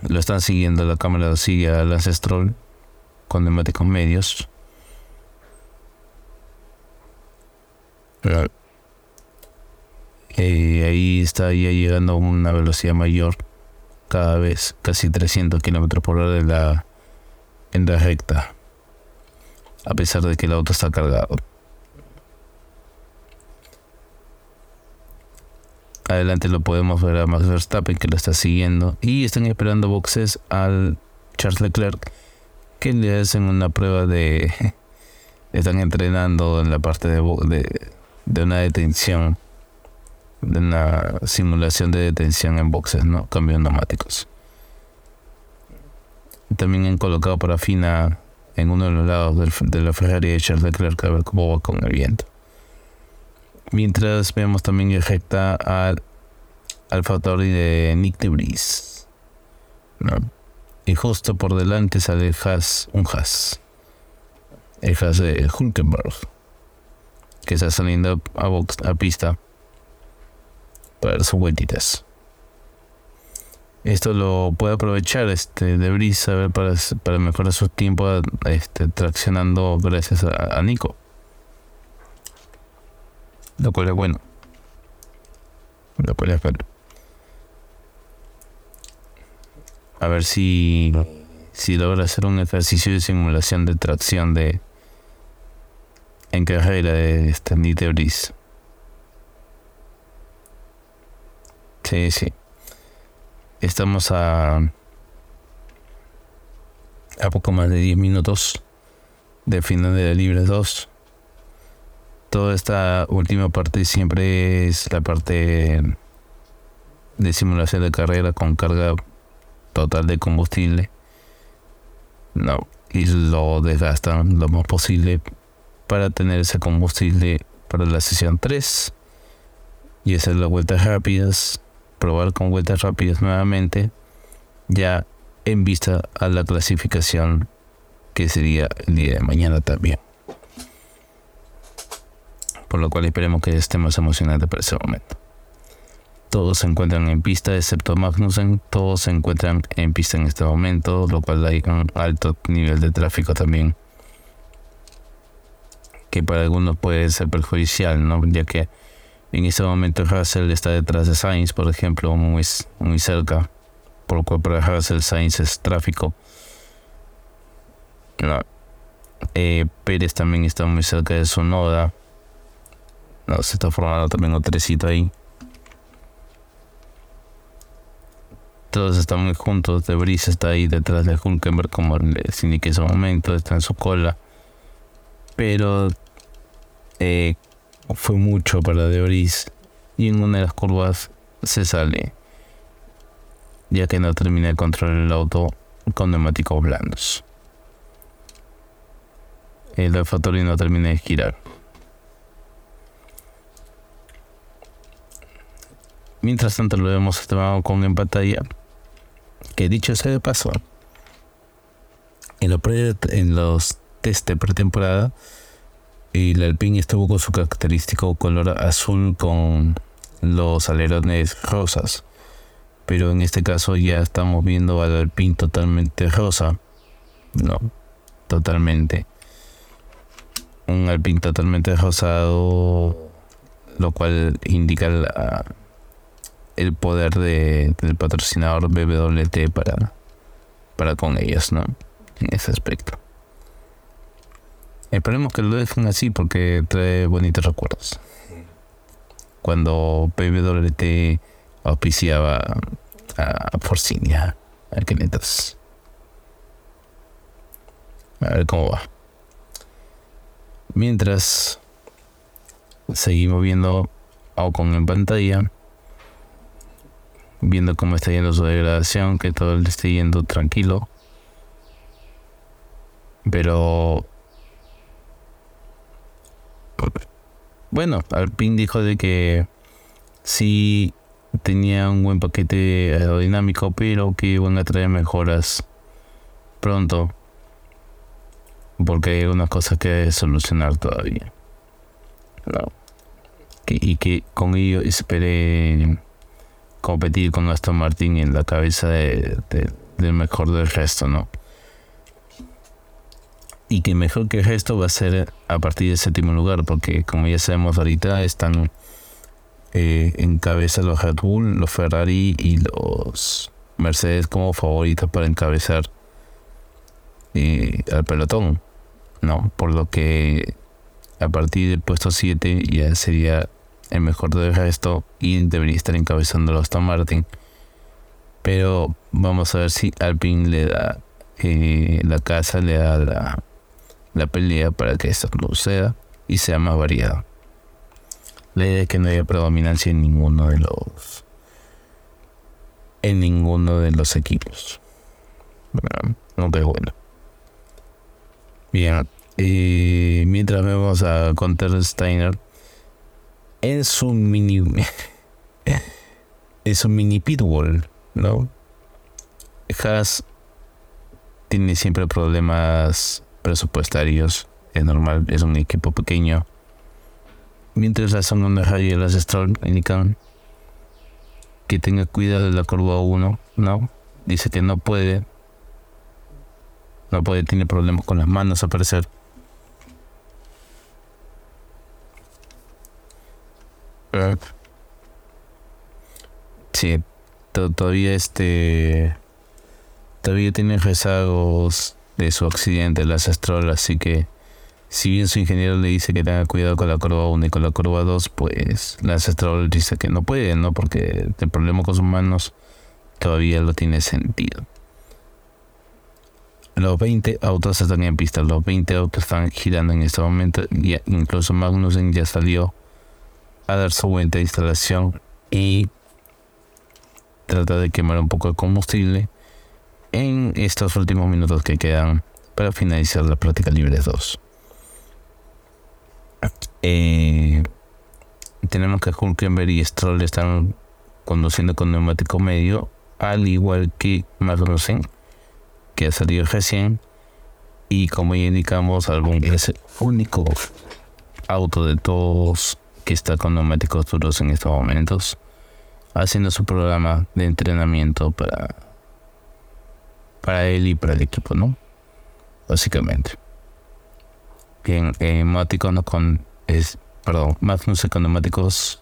Lo están siguiendo la cámara, sigue al Ancestral con neumáticos medios. Ahí está ya llegando a una velocidad mayor cada vez, casi 300 kilómetros por hora en la, en la recta, a pesar de que el auto está cargado. Adelante lo podemos ver a Max Verstappen que lo está siguiendo. Y están esperando boxes al Charles Leclerc que le hacen una prueba de [LAUGHS] están entrenando en la parte de, de, de una detención de una simulación de detención en boxes, ¿no? Cambios neumáticos. También han colocado parafina en uno de los lados de la Ferrari de Charles Leclerc a ver cómo va con el viento. Mientras vemos también ejecta al Alfa de Nick de Bris. Y justo por delante sale Haas, un Haas. El Haas de Hulkenberg. Que está saliendo a, box, a pista para sus vueltitas. Esto lo puede aprovechar este de Bris para, para mejorar su tiempo este, traccionando gracias a Nico. Lo cual es bueno. Lo cual es. A ver si, si logra hacer un ejercicio de simulación de tracción de en carrera de de Breeze. Sí, sí. Estamos a a poco más de 10 minutos de final de Libre 2 toda esta última parte siempre es la parte de simulación de carrera con carga total de combustible. No, y lo desgastan lo más posible para tener ese combustible para la sesión 3 y hacer las vueltas rápidas, probar con vueltas rápidas nuevamente, ya en vista a la clasificación que sería el día de mañana también. Por lo cual esperemos que esté más emocionante para ese momento. Todos se encuentran en pista, excepto Magnussen, todos se encuentran en pista en este momento, lo cual hay un alto nivel de tráfico también, que para algunos puede ser perjudicial, ¿no? ya que en este momento Russell está detrás de Sainz, por ejemplo, muy, muy cerca, por lo cual para Russell Sainz es tráfico. Eh, Pérez también está muy cerca de su noda no, se está formando también otro ahí. Todos están muy juntos. De Brice está ahí detrás de Hulkenberg, como les indiqué en ese momento, está en su cola. Pero eh, fue mucho para De Brice. Y en una de las curvas se sale. Ya que no termina de controlar el auto con neumáticos blandos. El olfatorio no termina de girar. Mientras tanto lo vemos tomado con en pantalla. Que dicho sea de paso, en, los, en los test de pretemporada, el Alpine estuvo con su característico color azul con los alerones rosas. Pero en este caso ya estamos viendo al Alpine totalmente rosa. No, totalmente. Un Alpine totalmente rosado, lo cual indica la el poder de, del patrocinador BWT para, para con ellos, ¿no? En ese aspecto. Esperemos que lo dejen así porque trae bonitos recuerdos. Cuando BWT auspiciaba a Forcinia, a Kenetas. A ver cómo va. Mientras seguimos viendo con en pantalla viendo cómo está yendo su degradación, que todo le esté yendo tranquilo. Pero bueno, Alpine dijo de que sí tenía un buen paquete aerodinámico, pero que iban a traer mejoras pronto. Porque hay algunas cosas que solucionar todavía. y que con ello esperé competir con Aston Martin en la cabeza de, del mejor del resto, ¿no? Y que mejor que el resto va a ser a partir del séptimo lugar, porque como ya sabemos ahorita están eh, en cabeza los Red Bull, los Ferrari y los Mercedes como favoritos para encabezar eh, al pelotón, ¿no? Por lo que a partir del puesto 7 ya sería el mejor del resto y debería estar encabezando los Aston Martin. Pero vamos a ver si Alpine le da eh, la casa, le da la, la pelea para que esto suceda y sea más variado. La idea es que no haya predominancia en ninguno de los en ninguno de los equipos. No es bueno. Bien, eh, mientras vemos a Conter Steiner en su mini [LAUGHS] en su mini pitbull, ¿no? Haas tiene siempre problemas presupuestarios, es normal, es un equipo pequeño. Mientras la zona y las Stroll indican que tenga cuidado de la curva 1, ¿no? Dice que no puede, no puede, tiene problemas con las manos a parecer. Sí, todavía este. Todavía tiene rezagos de su accidente, las Stroll, así que. Si bien su ingeniero le dice que tenga cuidado con la curva 1 y con la curva 2, pues las Stroll dice que no puede, ¿no? Porque el problema con sus manos todavía lo tiene sentido. Los 20 autos están en pista, los 20 autos están girando en este momento. Y incluso Magnussen ya salió a dar su vuelta de instalación y trata de quemar un poco de combustible en estos últimos minutos que quedan para finalizar la práctica libre 2. Eh, tenemos que Hulkenberg y Stroll están conduciendo con neumático medio, al igual que Magnussen, que ha salido recién. Y como ya indicamos, algún es el único auto de todos que está con neumáticos duros en estos momentos, haciendo su programa de entrenamiento para, para él y para el equipo, ¿no? Básicamente. Bien, eh, no con, es, perdón, Magnus con neumáticos,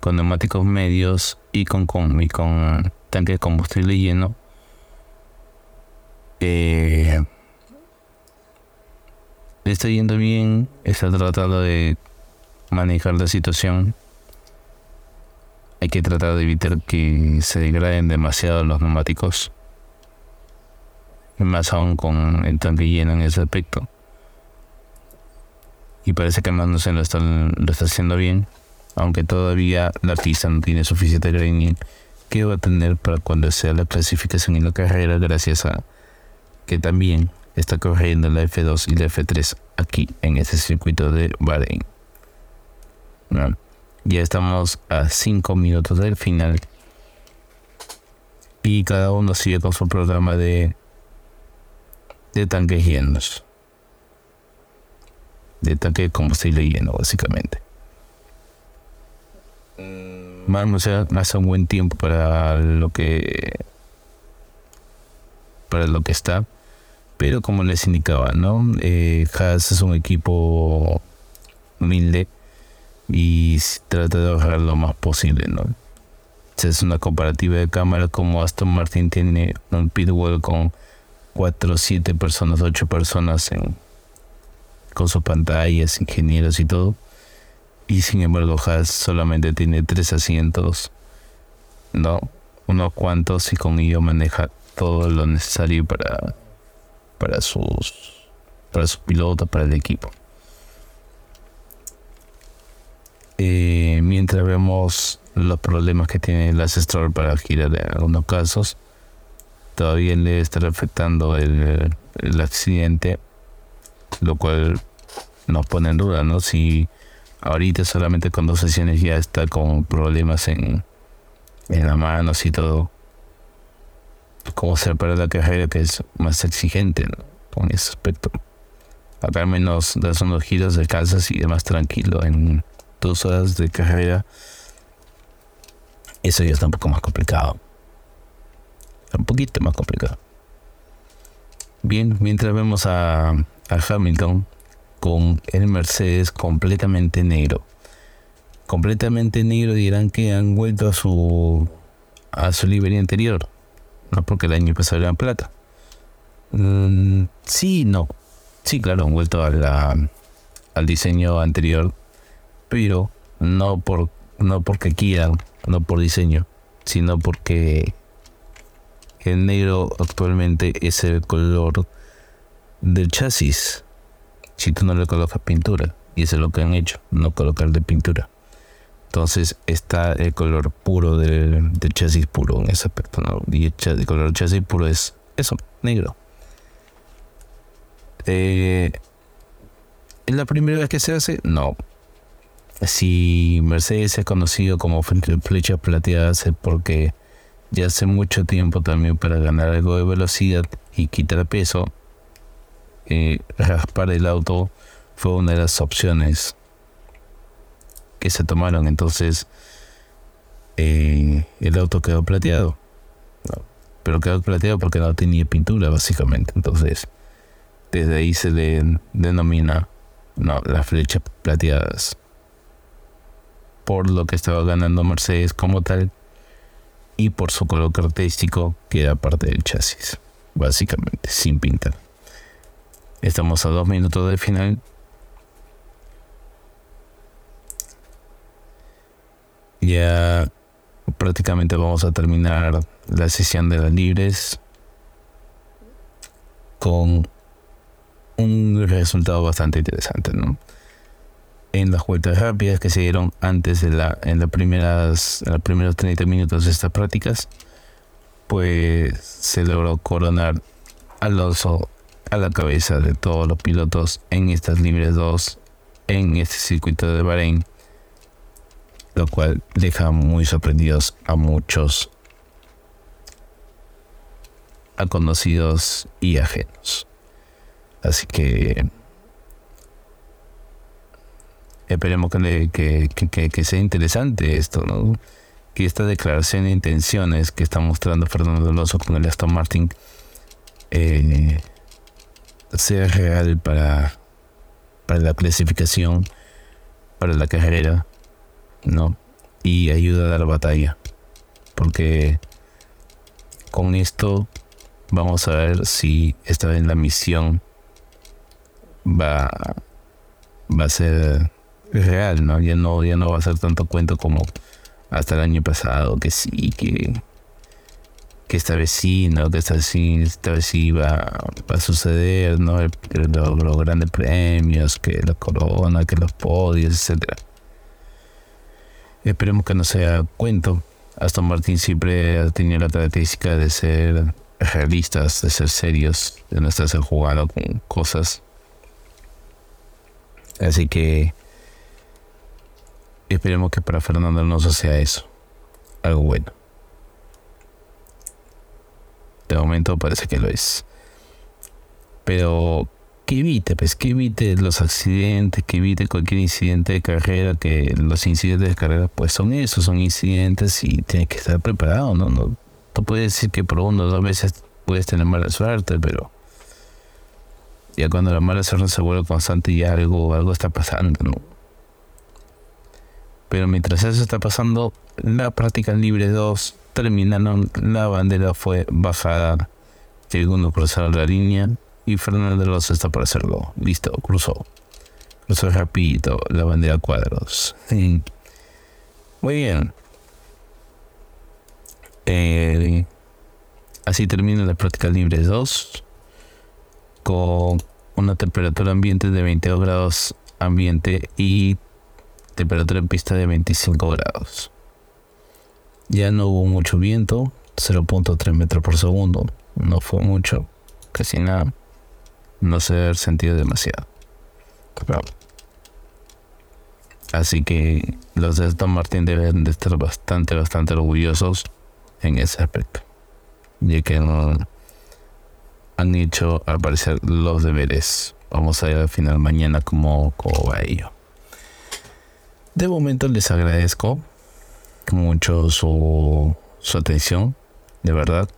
con neumáticos medios y con, con, y con tanque de combustible lleno. Eh, está yendo bien, está tratando de manejar la situación. Hay que tratar de evitar que se degraden demasiado los neumáticos. Más aún con el tanque lleno en ese aspecto. Y parece que Magnussen lo está, lo está haciendo bien. Aunque todavía la pista no tiene suficiente graining que va a tener para cuando sea la clasificación en la carrera gracias a que también está corriendo la F2 y la F3 aquí en este circuito de Bahrein. Ya estamos a 5 minutos del final. Y cada uno sigue con su programa de, de tanques llenos. De tanque de combustible lleno, básicamente. Vamos a hace un buen tiempo para lo que para lo que está pero como les indicaba no eh, Haas es un equipo humilde y trata de bajar lo más posible, ¿no? Es una comparativa de cámara como Aston Martin tiene un pitwall con 4, 7 personas, 8 personas en, con sus pantallas, ingenieros y todo. Y sin embargo, Haas solamente tiene 3 asientos, ¿no? Unos cuantos y con ello maneja todo lo necesario para, para sus para sus pilotos, para el equipo. Eh, mientras vemos los problemas que tiene el Ancestral para girar en algunos casos, todavía le está afectando el, accidente, lo cual nos pone en duda, ¿no? Si ahorita solamente con dos sesiones ya está con problemas en, en las manos y todo, ¿cómo ser para la carrera que es más exigente con ese aspecto? Acá al menos das unos giros de casas y demás tranquilo en dos horas de carrera, eso ya está un poco más complicado. Un poquito más complicado. Bien, mientras vemos a, a Hamilton con el Mercedes completamente negro. Completamente negro dirán que han vuelto a su a su librería anterior. No porque el año pasado era plata. Mm, sí, no. Sí, claro, han vuelto a al diseño anterior pero no por no porque quieran, no por diseño, sino porque el negro actualmente es el color del chasis. Si tú no le colocas pintura, y eso es lo que han hecho, no colocar de pintura. Entonces está el color puro del, chasis puro en ese aspecto. ¿no? Y el, color chasis puro es eso, negro. Eh, ¿Es la primera vez que se hace? No, si Mercedes es conocido como flecha plateada es porque ya hace mucho tiempo también para ganar algo de velocidad y quitar peso, eh, raspar el auto fue una de las opciones que se tomaron. Entonces, eh, el auto quedó plateado. Pero quedó plateado porque no tenía pintura, básicamente. Entonces, desde ahí se le denomina no, las flechas plateadas. Por lo que estaba ganando Mercedes como tal y por su color característico que era parte del chasis, básicamente, sin pintar. Estamos a dos minutos del final. Ya prácticamente vamos a terminar la sesión de las libres con un resultado bastante interesante, ¿no? En las vueltas rápidas que se dieron antes de la, en las primeras, en los primeros 30 minutos de estas prácticas, pues se logró coronar Alonso a la cabeza de todos los pilotos en estas libres 2 en este circuito de Bahrein, lo cual deja muy sorprendidos a muchos, a conocidos y ajenos. Así que esperemos que, que, sea interesante esto, ¿no? Que esta declaración de intenciones que está mostrando Fernando Alonso con el Aston Martin eh, sea real para, para la clasificación, para la carrera, ¿no? Y ayuda a dar batalla. Porque con esto vamos a ver si esta vez la misión va, va a ser real, ¿no? Ya no, ya no va a ser tanto cuento como hasta el año pasado, que sí, que, que esta vez sí, ¿no? Que esta, esta vez sí va, a suceder, ¿no? los, grandes premios, que la corona, que los podios, etcétera. Esperemos que no sea cuento. Aston Martin siempre ha tenido la característica de ser realistas, de ser serios, de no estarse jugando con cosas Así que esperemos que para Fernando Alonso sea eso. Algo bueno. De momento parece que lo es. Pero que evite, pues que evite los accidentes, que evite cualquier incidente de carrera, que los incidentes de carrera pues son esos, son incidentes y tienes que estar preparado, ¿no? No, no puedes decir que por uno o dos veces puedes tener mala suerte, pero ya cuando la mala suerte se vuelve constante y algo, algo está pasando, ¿no? Pero mientras eso está pasando, la práctica libre 2 terminaron, la bandera fue bajada, segundo cruzaron la línea y Fernando Alonso está por hacerlo. Listo, cruzó. Cruzó rapidito la bandera cuadros. Muy bien. Eh, así termina la práctica libre 2 con una temperatura ambiente de 22 grados ambiente y temperatura en pista de 25 grados. Ya no hubo mucho viento, 0.3 metros por segundo, no fue mucho, casi nada, no se ha sentido demasiado. Así que los de Aston Martin deben de estar bastante, bastante orgullosos en ese aspecto, ya que no han hecho al parecer los deberes. Vamos a ver al final mañana cómo, cómo va ello. De momento les agradezco mucho su, su atención, de verdad.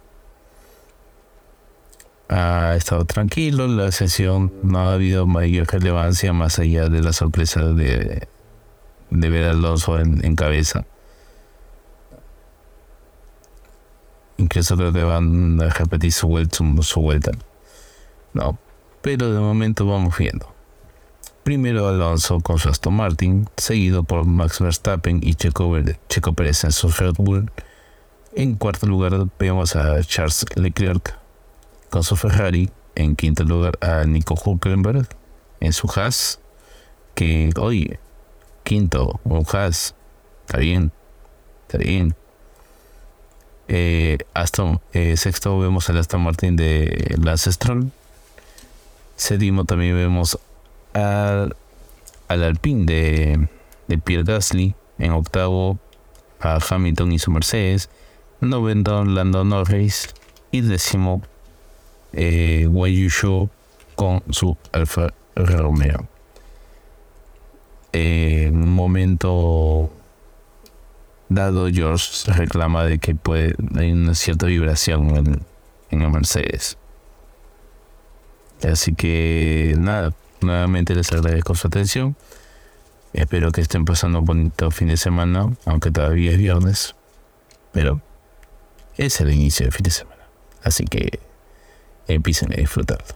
Ha estado tranquilo, la sesión no ha habido mayor relevancia más allá de la sorpresa de, de ver a Alonso en, cabeza. Incluso creo que van a repetir su. Su, vuelta. No, pero de momento vamos viendo. Primero Alonso con su Aston Martin, seguido por Max Verstappen y Checo, Checo Pérez en su Red Bull. En cuarto lugar vemos a Charles Leclerc con su Ferrari. En quinto lugar a Nico Hulkenberg en su Haas. Que, oye, quinto, un Haas. Está bien, está bien. Eh, Aston, eh, sexto vemos al Aston Martin de Lance Stroll. Séptimo también vemos al, al Alpine de, de Pierre Gasly. En octavo a Hamilton y su Mercedes. Noveno Lando Norris. Y décimo eh, Show con su Alfa Romeo. en un momento dado, George reclama de que puede, hay una cierta vibración en, en el Mercedes. Así que nada, nuevamente les agradezco su atención. Espero que estén pasando un bonito fin de semana, aunque todavía es viernes. Pero es el inicio del fin de semana. Así que empiecen a disfrutarlo.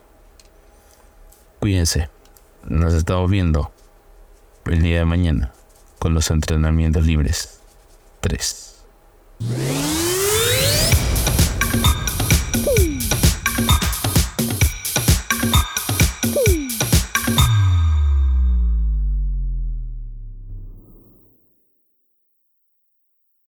Cuídense. Nos estamos viendo el día de mañana con los entrenamientos libres 3.